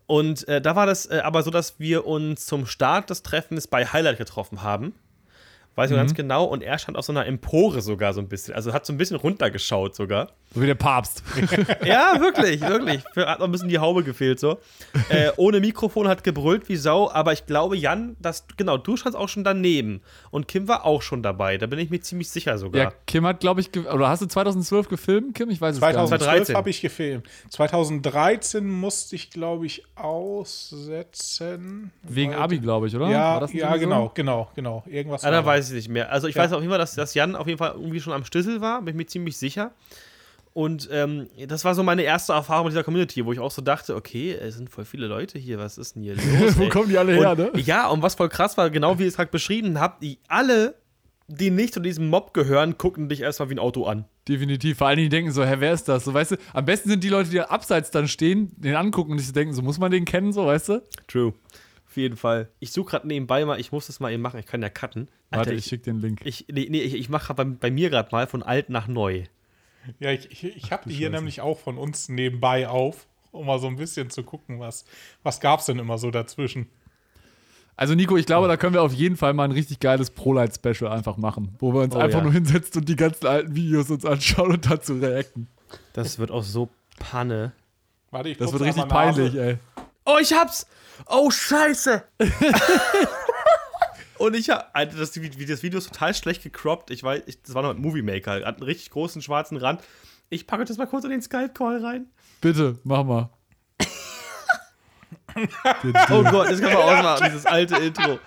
Und äh, da war das äh, aber so, dass wir uns zum Start des Treffens bei Highlight getroffen haben. Weiß ich noch ganz genau. Und er stand auf so einer Empore sogar so ein bisschen. Also hat so ein bisschen runtergeschaut sogar. So wie der Papst. Ja, wirklich, wirklich. Für, hat noch ein bisschen die Haube gefehlt so. Äh, ohne Mikrofon hat gebrüllt wie Sau, aber ich glaube, Jan, dass, genau, du standst auch schon daneben. Und Kim war auch schon dabei. Da bin ich mir ziemlich sicher sogar. Ja, Kim hat, glaube ich, oder hast du 2012 gefilmt, Kim? Ich weiß es gar nicht. 2012 2013. habe ich gefilmt. 2013 musste ich, glaube ich, aussetzen. Wegen Abi, glaube ich, oder? Ja, War das nicht ja so? genau, genau, genau. Irgendwas. Ah, da weiß ich nicht mehr. Also ich Ja. weiß auf jeden Fall, dass, dass Jan auf jeden Fall irgendwie schon am Stüssel war, bin ich mir ziemlich sicher. Und ähm, das war so meine erste Erfahrung mit dieser Community, wo ich auch so dachte, okay, es sind voll viele Leute hier, was ist denn hier los? Wo kommen die alle her, ne? und, Ja, und was voll krass war, genau wie ihr es gerade beschrieben habt, die alle, die nicht zu diesem Mob gehören, gucken dich erstmal wie ein Auto an. Definitiv. Vor allen Dingen die denken so, hä, wer ist das? So, weißt du, am besten sind die Leute, die abseits dann stehen, den angucken und sich denken, so muss man den kennen, so, weißt du? True. Auf jeden Fall. Ich suche gerade nebenbei mal, ich muss das mal eben machen, ich kann ja cutten. Warte, Alter, ich schick den Link. ich, nee, nee, ich, ich mache bei, bei mir gerade mal von alt nach neu. Ja, ich, ich, ich habe die hier nämlich auch von uns nebenbei auf, um mal so ein bisschen zu gucken, was, was gab es denn immer so dazwischen. Also, Nico, ich glaube, da können wir auf jeden Fall mal ein richtig geiles Pro-Light-Special einfach machen, wo wir uns Oh, einfach ja. nur hinsetzen und die ganzen alten Videos uns anschauen und dazu reacten. Das wird auch so Panne. Warte, ich Das wird richtig peinlich, ey. Oh, ich hab's! Oh, scheiße! Und ich hab, Alter, das, wie- das Video ist total schlecht gecroppt. Ich weiß, ich, das war noch mit Movie Maker. Hat einen richtig großen schwarzen Rand. Ich packe das mal kurz in den Skype-Call rein. Bitte, mach mal. Oh Gott, das kann man ausmachen, dieses alte Intro.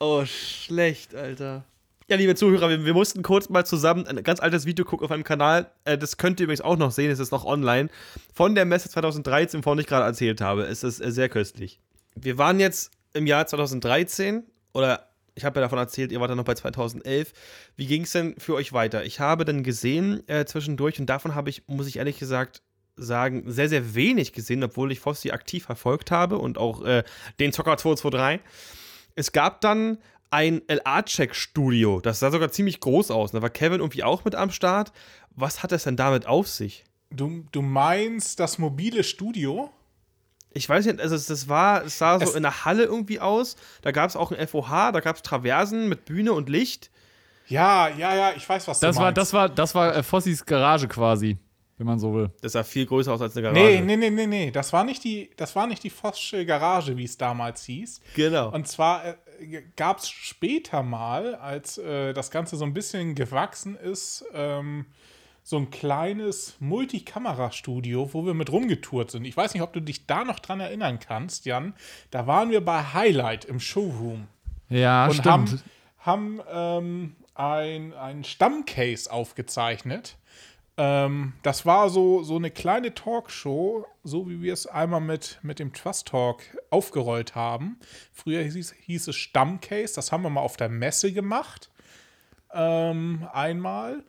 Oh, schlecht, Alter. Ja, liebe Zuhörer, wir, wir mussten kurz mal zusammen ein ganz altes Video gucken auf meinem Kanal. Äh, das könnt ihr übrigens auch noch sehen, es ist noch online. Von der Messe 2013, von der ich gerade erzählt habe. Es ist äh, sehr köstlich. Wir waren jetzt im Jahr 2013 oder ich habe ja davon erzählt, ihr wart dann noch bei 2011. Wie ging es denn für euch weiter? Ich habe dann gesehen äh, zwischendurch und davon habe ich, muss ich ehrlich gesagt sagen, sehr, sehr wenig gesehen, obwohl ich Fossi aktiv verfolgt habe und auch äh, den Zocker 223. Es gab dann ein LA-Check-Studio. Das sah sogar ziemlich groß aus. Da war Kevin irgendwie auch mit am Start. Was hat es denn damit auf sich? Du, du meinst das mobile Studio? Ich weiß nicht, also es- das war, es sah so Es- in der Halle irgendwie aus. Da gab es auch ein FOH, da gab es Traversen mit Bühne und Licht. Ja, ja, ja, ich weiß, was Das du war, meinst. das war, das war äh, Fossis Garage quasi, wenn man so will. Das sah viel größer aus als eine Garage. Nee, nee, nee, nee, nee. Das war nicht die, das war nicht die Vossche Garage, wie es damals hieß. Genau. Und zwar äh, gab es später mal, als äh, das Ganze so ein bisschen gewachsen ist, ähm, so ein kleines Multikamerastudio, wo wir mit rumgetourt sind. Ich weiß nicht, ob du dich da noch dran erinnern kannst, Jan. Da waren wir bei Highlight im Showroom Ja, und stimmt. haben, haben ähm, ein, ein Stammcase aufgezeichnet. Ähm, das war so, so eine kleine Talkshow, so wie wir es einmal mit, mit dem Trust Talk aufgerollt haben. Früher hieß, hieß es Stammcase, das haben wir mal auf der Messe gemacht. Ähm, einmal.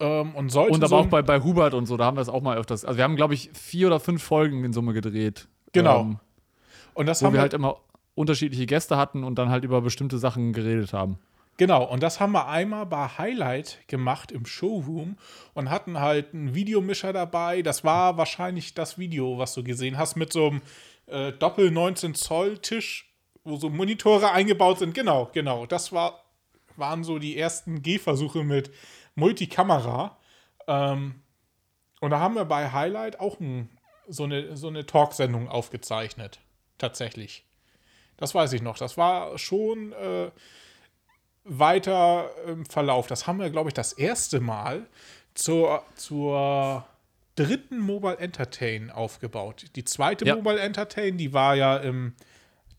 Ähm, und sollte Und aber so auch bei, bei Hubert und so, da haben wir es auch mal öfters. Also wir haben, glaube ich, vier oder fünf Folgen in Summe gedreht. Genau. Ähm, und das wo haben wir wir halt immer unterschiedliche Gäste hatten und dann halt über bestimmte Sachen geredet haben. Genau, und das haben wir einmal bei Highlight gemacht im Showroom und hatten halt einen Videomischer dabei. Das war wahrscheinlich das Video, was du gesehen hast, mit so einem äh, Doppel 19 Zoll Tisch wo so Monitore eingebaut sind. Genau, genau. Das war, waren so die ersten Gehversuche mit Multikamera. Ähm, und da haben wir bei Highlight auch ein, so eine, so eine Talksendung aufgezeichnet. Tatsächlich. Das weiß ich noch. Das war schon äh, weiter im Verlauf. Das haben wir, glaube ich, das erste Mal zur, zur dritten Mobile Entertain aufgebaut. Die zweite ja. Mobile Entertain, die war ja im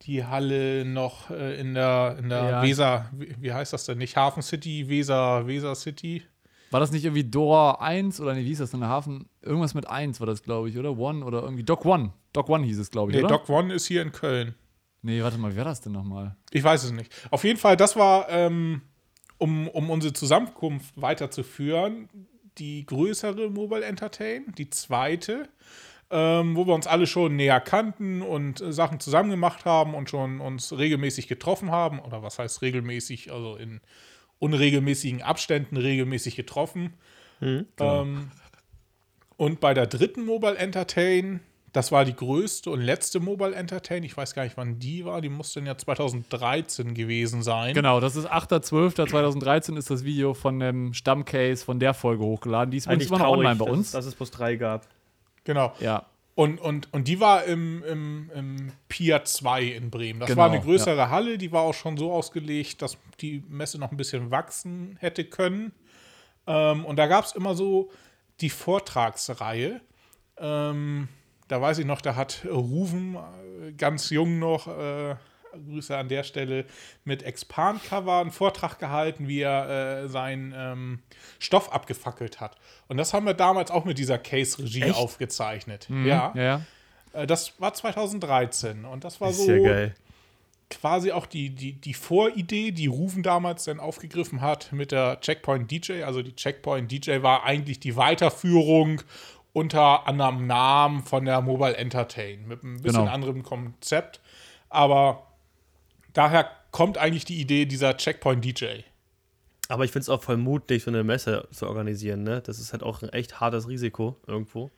die Halle noch äh, in der, in der ja. Weser, wie, wie, heißt das denn? Nicht Hafen City, Weser, Weser City. War das nicht irgendwie Dora 1 oder nee, wie hieß das denn? Hafen? Irgendwas mit 1 war das, glaube ich, oder? One oder irgendwie Doc One. Doc One hieß es, glaube ich, nee, oder? Doc One ist hier in Köln. Nee, warte mal, wie war das denn nochmal? Ich weiß es nicht. Auf jeden Fall, das war, ähm, um, um unsere Zusammenkunft weiterzuführen, die größere Mobile Entertain, die zweite, ähm, wo wir uns alle schon näher kannten und äh, Sachen zusammen gemacht haben und schon uns regelmäßig getroffen haben. Oder was heißt regelmäßig? Also in unregelmäßigen Abständen regelmäßig getroffen. Mhm, genau. ähm, und bei der dritten Mobile Entertain das war die größte und letzte Mobile Entertain. Ich weiß gar nicht, wann die war. Die muss dann ja 2013 gewesen sein. Genau, das ist 8.12.2013 ist das Video von dem Stammcase von der Folge hochgeladen. Die ist Eigentlich immer noch online bei uns. Dass, dass es bloß drei gab. Genau. Ja. Und, und, und die war im, im, im Pier 2 in Bremen. Das genau, war eine größere ja. Halle, die war auch schon so ausgelegt, dass die Messe noch ein bisschen wachsen hätte können. Ähm, und da gab es immer so die Vortragsreihe. Ähm, da weiß ich noch, da hat Ruven äh, ganz jung noch, äh, Grüße an der Stelle, mit Expand-Cover einen Vortrag gehalten, wie er äh, seinen ähm, Stoff abgefackelt hat. Und das haben wir damals auch mit dieser Case-Regie aufgezeichnet. Mhm, ja. ja. Äh, das war 2013 und das war das so geil. quasi auch die, die, die Voridee, die Ruven damals dann aufgegriffen hat mit der Checkpoint DJ. Also die Checkpoint DJ war eigentlich die Weiterführung unter anderem Namen von der Mobile Entertain mit ein bisschen genau. anderem Konzept. Aber daher kommt eigentlich die Idee dieser Checkpoint DJ. Aber ich finde es auch voll mutig, so eine Messe zu organisieren. Ne? Das ist halt auch ein echt hartes Risiko irgendwo.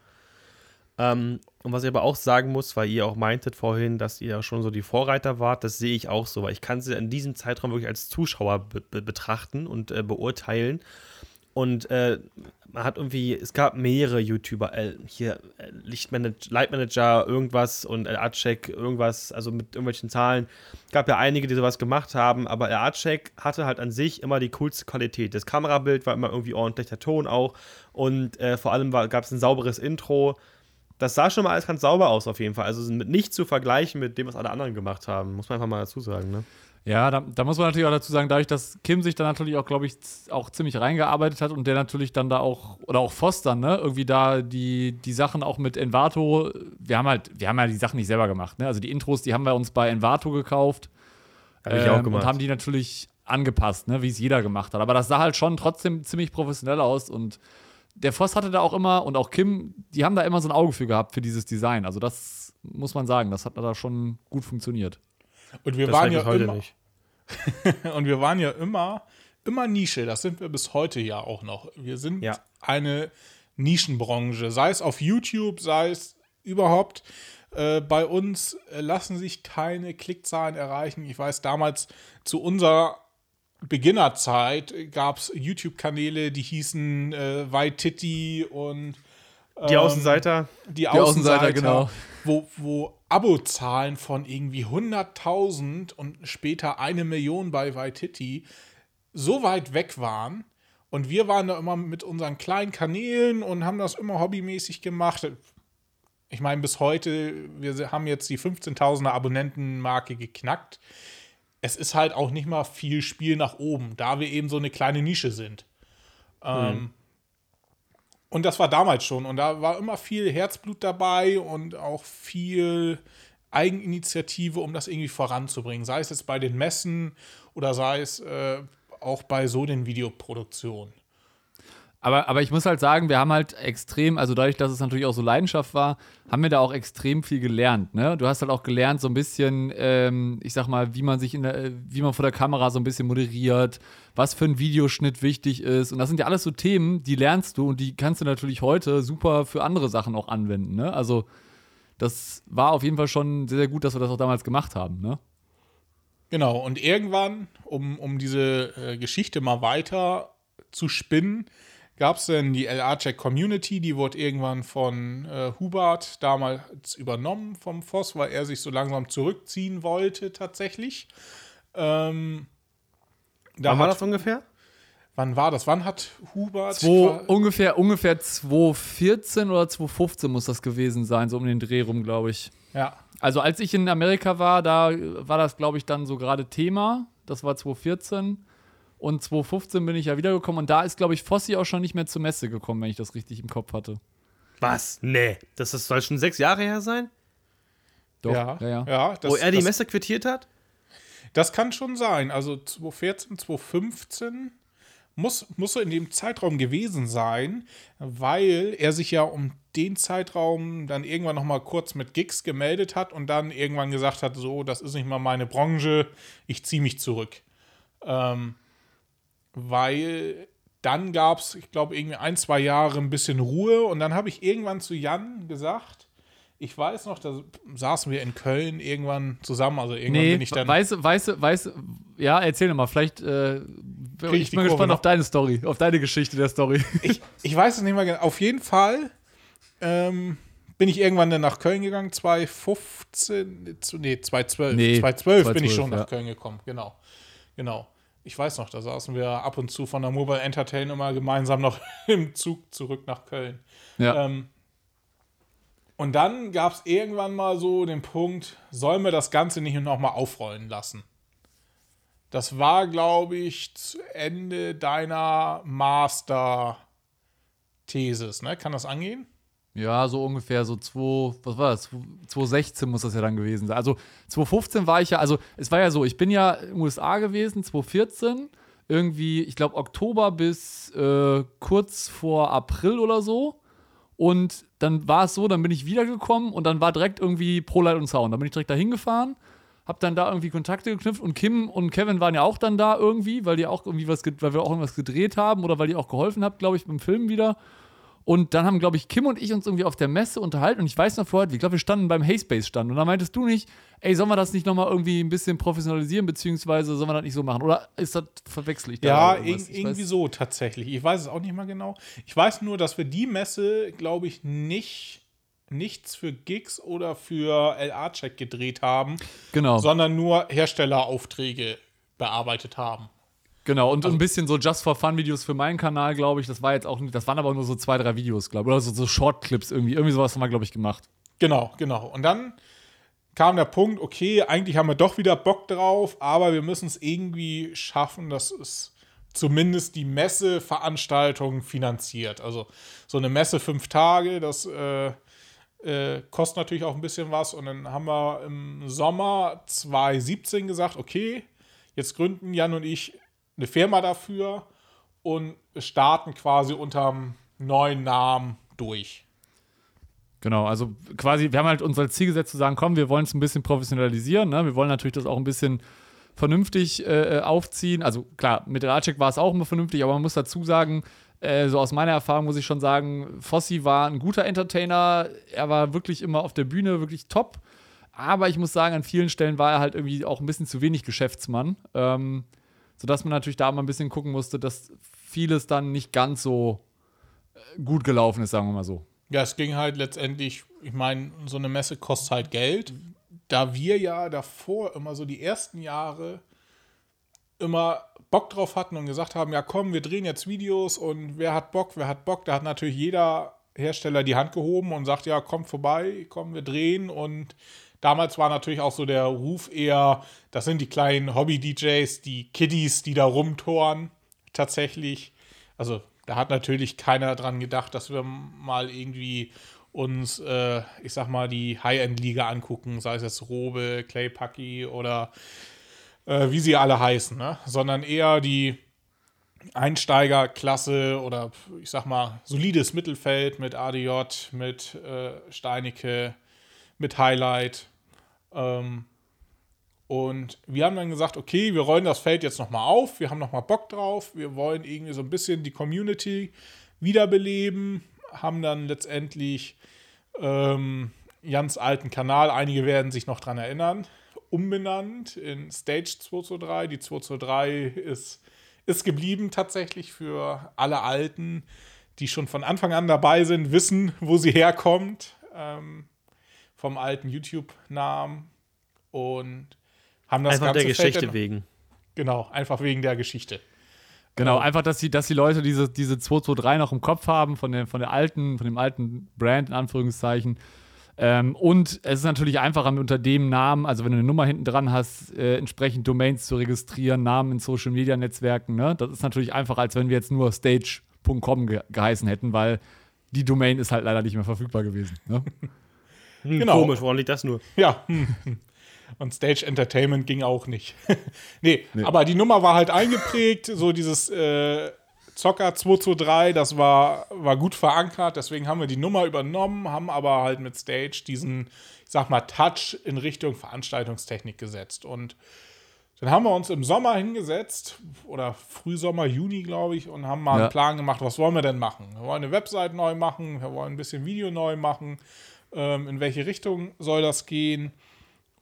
Ähm, und was ich aber auch sagen muss, weil ihr auch meintet vorhin, dass ihr ja schon so die Vorreiter wart, das sehe ich auch so, weil ich kann sie in diesem Zeitraum wirklich als Zuschauer be be betrachten und äh, beurteilen. Und äh, man hat irgendwie, es gab mehrere YouTuber, äh, hier äh, Lichtmanager, Lightmanager, irgendwas und LA-Check, irgendwas, also mit irgendwelchen Zahlen. Gab ja einige, die sowas gemacht haben, aber LA-Check hatte halt an sich immer die coolste Qualität. Das Kamerabild war immer irgendwie ordentlich, der Ton auch und äh, vor allem gab es ein sauberes Intro. Das sah schon mal alles ganz sauber aus, auf jeden Fall. Also nicht zu vergleichen mit dem, was alle anderen gemacht haben, muss man einfach mal dazu sagen, ne? Ja, da, da, muss man natürlich auch dazu sagen, dadurch, dass Kim sich da natürlich auch, glaube ich, auch ziemlich reingearbeitet hat und der natürlich dann da auch, oder auch Foster, ne, irgendwie da die, die Sachen auch mit Envato, wir haben halt, wir haben ja die Sachen nicht selber gemacht, ne? Also die Intros, die haben wir uns bei Envato gekauft. Hab ich auch ähm, gemacht. Und haben die natürlich angepasst, ne, wie es jeder gemacht hat. Aber das sah halt schon trotzdem ziemlich professionell aus und der Voss hatte da auch immer und auch Kim, die haben da immer so ein Auge für gehabt für dieses Design. Also das muss man sagen, das hat da schon gut funktioniert. Und wir das waren ja immer. und wir waren ja immer, immer Nische. Das sind wir bis heute ja auch noch. Wir sind ja. eine Nischenbranche, sei es auf YouTube, sei es überhaupt. Äh, bei uns lassen sich keine Klickzahlen erreichen. Ich weiß, damals zu unserer Beginnerzeit gab es YouTube-Kanäle, die hießen äh, Waititi und die ähm, Außenseiter. Die Außenseiter, die Außenseiter genau. Wo, wo Abozahlen von irgendwie 100.000 und später eine Million bei Waititi so weit weg waren. Und wir waren da immer mit unseren kleinen Kanälen und haben das immer hobbymäßig gemacht. Ich meine, bis heute, wir haben jetzt die 15.000er Abonnentenmarke geknackt. Es ist halt auch nicht mal viel Spiel nach oben, da wir eben so eine kleine Nische sind. Mhm. Ähm, und das war damals schon. Und da war immer viel Herzblut dabei und auch viel Eigeninitiative, um das irgendwie voranzubringen. Sei es jetzt bei den Messen oder sei es äh, auch bei so den Videoproduktionen. Aber, aber ich muss halt sagen, wir haben halt extrem, also dadurch, dass es natürlich auch so Leidenschaft war, haben wir da auch extrem viel gelernt. Ne? Du hast halt auch gelernt, so ein bisschen, ähm, ich sag mal, wie man sich in der, wie man vor der Kamera so ein bisschen moderiert, was für ein Videoschnitt wichtig ist. Und das sind ja alles so Themen, die lernst du und die kannst du natürlich heute super für andere Sachen auch anwenden. Ne? Also, das war auf jeden Fall schon sehr, sehr gut, dass wir das auch damals gemacht haben. Ne? Genau, und irgendwann, um, um diese äh, Geschichte mal weiter zu spinnen, gab es dann die LA-Check Community, die wurde irgendwann von äh, Hubert damals übernommen vom Voss, weil er sich so langsam zurückziehen wollte tatsächlich. Ähm, da Wann war das ungefähr? Wann war das? Wann hat Hubert. Zwei, ungefähr, ungefähr 2014 oder 2015 muss das gewesen sein, so um den Dreh rum, glaube ich. Ja. Also als ich in Amerika war, da war das, glaube ich, dann so gerade Thema. Das war 2014. Und 2015 bin ich ja wiedergekommen und da ist, glaube ich, Fossi auch schon nicht mehr zur Messe gekommen, wenn ich das richtig im Kopf hatte. Was? Nee. Das ist, soll schon sechs Jahre her sein? Doch. Ja, ja. ja. ja das, Wo er die das, Messe quittiert hat? Das kann schon sein. Also 2014, 2015 muss, muss so in dem Zeitraum gewesen sein, weil er sich ja um den Zeitraum dann irgendwann noch mal kurz mit Gigs gemeldet hat und dann irgendwann gesagt hat, so, das ist nicht mal meine Branche, ich ziehe mich zurück. Ähm, weil dann gab es, ich glaube, irgendwie ein, zwei Jahre ein bisschen Ruhe und dann habe ich irgendwann zu Jan gesagt, ich weiß noch, da saßen wir in Köln irgendwann zusammen, also irgendwann nee, bin ich dann. Weißt, weißt, weißt, ja, erzähl mal, vielleicht. Äh, ich, ich bin gespannt noch. auf deine Story, auf deine Geschichte der Story. Ich, ich weiß es nicht mehr genau. Auf jeden Fall ähm, bin ich irgendwann dann nach Köln gegangen, 2015, nee, 2012. Nee, 2012 bin ich schon ja. nach Köln gekommen, genau. Genau. Ich weiß noch, da saßen wir ab und zu von der Mobile Entertain immer gemeinsam noch im Zug zurück nach Köln. Ja. Ähm, und dann gab es irgendwann mal so den Punkt, sollen wir das Ganze nicht nochmal aufrollen lassen? Das war, glaube ich, zu Ende deiner Master-Thesis, ne? Kann das angehen? Ja, so ungefähr so 2, was war das? 2016 muss das ja dann gewesen sein. Also 2015 war ich ja, also es war ja so, ich bin ja in den USA gewesen, 2014, irgendwie, ich glaube Oktober bis äh, kurz vor April oder so. Und dann war es so, dann bin ich wiedergekommen und dann war direkt irgendwie ProLight und Sound. Dann bin ich direkt da hingefahren, hab dann da irgendwie Kontakte geknüpft und Kim und Kevin waren ja auch dann da irgendwie, weil die auch irgendwie was, weil wir auch irgendwas gedreht haben oder weil die auch geholfen habt, glaube ich, beim Film wieder. Und dann haben, glaube ich, Kim und ich uns irgendwie auf der Messe unterhalten. Und ich weiß noch vorher, ich glaube, wir standen beim Hayspace stand. Und da meintest du nicht, ey, sollen wir das nicht nochmal irgendwie ein bisschen professionalisieren, beziehungsweise sollen wir das nicht so machen? Oder ist das verwechsel ich da? Ja, ich irgendwie weiß. so tatsächlich. Ich weiß es auch nicht mal genau. Ich weiß nur, dass wir die Messe, glaube ich, nicht nichts für Gigs oder für LA-Check gedreht haben, genau. sondern nur Herstelleraufträge bearbeitet haben. Genau, und also, ein bisschen so Just for Fun Videos für meinen Kanal, glaube ich. Das war jetzt auch nicht, das waren aber nur so zwei, drei Videos, glaube ich. Oder so, so Short-Clips irgendwie. Irgendwie sowas haben wir, glaube ich, gemacht. Genau, genau. Und dann kam der Punkt, okay, eigentlich haben wir doch wieder Bock drauf, aber wir müssen es irgendwie schaffen, dass es zumindest die Messeveranstaltung finanziert. Also so eine Messe fünf Tage, das äh, äh, kostet natürlich auch ein bisschen was. Und dann haben wir im Sommer 2017 gesagt, okay, jetzt gründen Jan und ich eine Firma dafür und starten quasi unterm neuen Namen durch. Genau, also quasi, wir haben halt uns als Ziel gesetzt zu sagen, komm, wir wollen es ein bisschen professionalisieren, ne? wir wollen natürlich das auch ein bisschen vernünftig äh, aufziehen. Also klar, mit Ratschek war es auch immer vernünftig, aber man muss dazu sagen, äh, so aus meiner Erfahrung muss ich schon sagen, Fossi war ein guter Entertainer, er war wirklich immer auf der Bühne wirklich top, aber ich muss sagen, an vielen Stellen war er halt irgendwie auch ein bisschen zu wenig Geschäftsmann. Ähm, sodass man natürlich da mal ein bisschen gucken musste, dass vieles dann nicht ganz so äh, gut gelaufen ist, sagen wir mal so. Ja, es ging halt letztendlich, ich meine, so eine Messe kostet halt Geld. Da wir ja davor immer so die ersten Jahre immer Bock drauf hatten und gesagt haben, ja komm, wir drehen jetzt Videos und wer hat Bock, wer hat Bock, da hat natürlich jeder Hersteller die Hand gehoben und sagt, ja, kommt vorbei, komm, wir drehen und Damals war natürlich auch so der Ruf eher, das sind die kleinen Hobby-DJs, die Kiddies, die da rumtoren. Tatsächlich. Also da hat natürlich keiner dran gedacht, dass wir mal irgendwie uns, äh, ich sag mal, die High-End-Liga angucken, sei es jetzt Robe, Clay Pucky oder äh, wie sie alle heißen, ne? sondern eher die Einsteigerklasse oder ich sag mal solides Mittelfeld mit ADJ, mit äh, Steinecke, mit Highlight ähm, und wir haben dann gesagt, okay, wir rollen das Feld jetzt nochmal auf, wir haben nochmal Bock drauf, wir wollen irgendwie so ein bisschen die Community wiederbeleben, haben dann letztendlich ähm, Jans alten Kanal, einige werden sich noch dran erinnern, umbenannt in Stage 223. Die 223 ist, ist geblieben tatsächlich für alle Alten, die schon von Anfang an dabei sind, wissen, wo sie herkommt. Ähm, vom alten YouTube-Namen. Und haben das Einfach Ganze der Geschichte Feld wegen. Genau, einfach wegen der Geschichte. Genau, einfach, dass die, dass die Leute diese, diese 223 noch im Kopf haben von der, von der alten, von dem alten Brand, in Anführungszeichen. Ähm, und es ist natürlich einfacher unter dem Namen, also wenn du eine Nummer hinten dran hast, äh, entsprechend Domains zu registrieren, Namen in Social Media Netzwerken, ne? Das ist natürlich einfacher, als wenn wir jetzt nur stage.com ge geheißen hätten, weil die Domain ist halt leider nicht mehr verfügbar gewesen. Ne? Hm, Genau. Komisch, woran liegt das nur? Ja. hm. Und Stage Entertainment ging auch nicht. nee, aber die Nummer war halt eingeprägt, so dieses äh, Zocker 223, das war, war gut verankert, deswegen haben wir die Nummer übernommen, haben aber halt mit Stage diesen, ich sag mal, Touch in Richtung Veranstaltungstechnik gesetzt. Und dann haben wir uns im Sommer hingesetzt, oder Frühsommer, Juni, glaube ich, und haben mal Ja. einen Plan gemacht, was wollen wir denn machen? Wir wollen eine Website neu machen, wir wollen ein bisschen Video neu machen, ähm, in welche Richtung soll das gehen?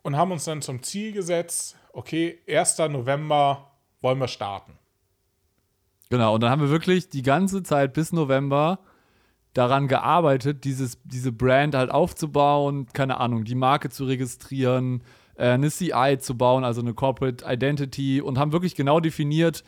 Und haben uns dann zum Ziel gesetzt, okay, 1. November wollen wir starten. Genau, und dann haben wir wirklich die ganze Zeit bis November daran gearbeitet, dieses, diese Brand halt aufzubauen, keine Ahnung, die Marke zu registrieren, äh, eine CI zu bauen, also eine Corporate Identity und haben wirklich genau definiert,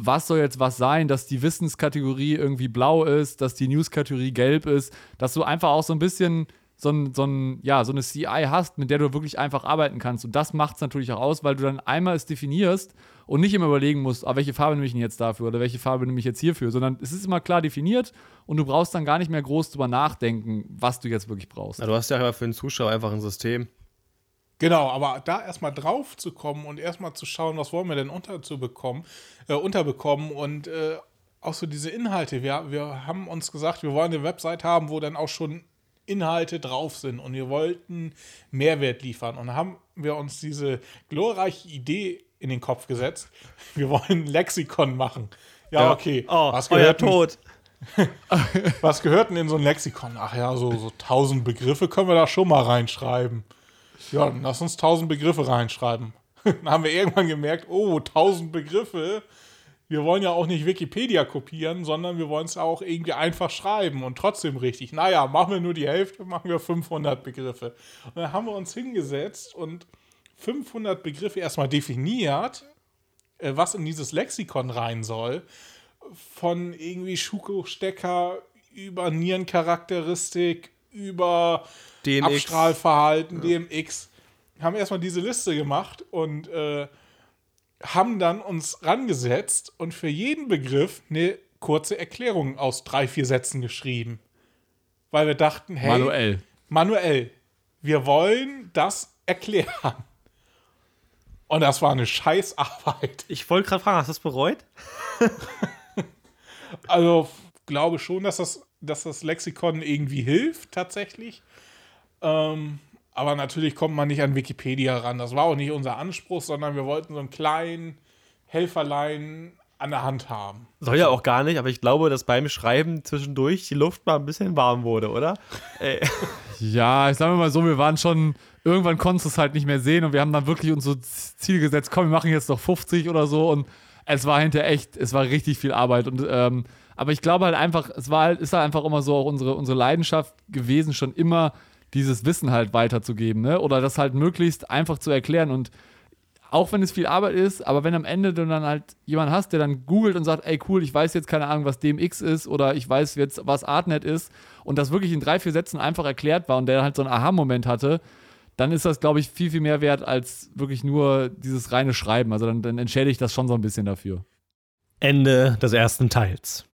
was soll jetzt was sein, dass die Wissenskategorie irgendwie blau ist, dass die News-Kategorie gelb ist, dass du einfach auch so ein bisschen so, ein, so, ein, ja, so eine CI hast, mit der du wirklich einfach arbeiten kannst. Und das macht es natürlich auch aus, weil du dann einmal es definierst und nicht immer überlegen musst, ah, welche Farbe nehme ich denn jetzt dafür oder welche Farbe nehme ich jetzt hierfür, sondern es ist immer klar definiert und du brauchst dann gar nicht mehr groß drüber nachdenken, was du jetzt wirklich brauchst. Na, du hast ja für den Zuschauer einfach ein System. Genau, aber da erstmal drauf zu kommen und erstmal zu schauen, was wollen wir denn unterzubekommen, äh, unterbekommen und äh, auch so diese Inhalte. Wir, wir haben uns gesagt, wir wollen eine Website haben, wo dann auch schon Inhalte drauf sind und wir wollten Mehrwert liefern und haben wir uns diese glorreiche Idee in den Kopf gesetzt. Wir wollen ein Lexikon machen. Ja, okay. Oh, was, euer gehört denn, Tod. was gehört denn in so ein Lexikon? Ach ja, so, so tausend Begriffe können wir da schon mal reinschreiben. Ja, dann lass uns tausend Begriffe reinschreiben. Dann haben wir irgendwann gemerkt, oh, tausend Begriffe. Wir wollen ja auch nicht Wikipedia kopieren, sondern wir wollen es auch irgendwie einfach schreiben und trotzdem richtig. Naja, machen wir nur die Hälfte, machen wir 500 Begriffe. Und dann haben wir uns hingesetzt und 500 Begriffe erstmal definiert, äh, was in dieses Lexikon rein soll. Von irgendwie Schuko-Stecker über Nierencharakteristik, über DMX. Abstrahlverhalten, DMX. Haben erstmal diese Liste gemacht und äh, haben dann uns rangesetzt und für jeden Begriff eine kurze Erklärung aus drei, vier Sätzen geschrieben. Weil wir dachten, hey, Manuell. manuell, wir wollen das erklären. Und das war eine Scheißarbeit. Ich wollte gerade fragen, hast du das bereut? Also glaube schon, dass das, dass das Lexikon irgendwie hilft, tatsächlich. Ähm, aber natürlich kommt man nicht an Wikipedia ran. Das war auch nicht unser Anspruch, sondern wir wollten so einen kleinen Helferlein an der Hand haben. Soll ja auch gar nicht, aber ich glaube, dass beim Schreiben zwischendurch die Luft mal ein bisschen warm wurde, oder? Ey, Ja, ich sage mal so, wir waren schon, irgendwann konntest du es halt nicht mehr sehen und wir haben dann wirklich uns so Ziel gesetzt, komm, wir machen jetzt noch 50 oder so und es war hinterher echt, es war richtig viel Arbeit und ähm, aber ich glaube halt einfach, es war halt, ist halt einfach immer so auch unsere, unsere Leidenschaft gewesen, schon immer dieses Wissen halt weiterzugeben, ne? Oder das halt möglichst einfach zu erklären und auch wenn es viel Arbeit ist, aber wenn am Ende du dann halt jemanden hast, der dann googelt und sagt, ey cool, ich weiß jetzt keine Ahnung, was DMX ist oder ich weiß jetzt, was Artnet ist und das wirklich in drei, vier Sätzen einfach erklärt war und der halt so einen Aha-Moment hatte, dann ist das, glaube ich, viel, viel mehr wert als wirklich nur dieses reine Schreiben. Also dann, dann entschädige ich das schon so ein bisschen dafür. Ende des ersten Teils.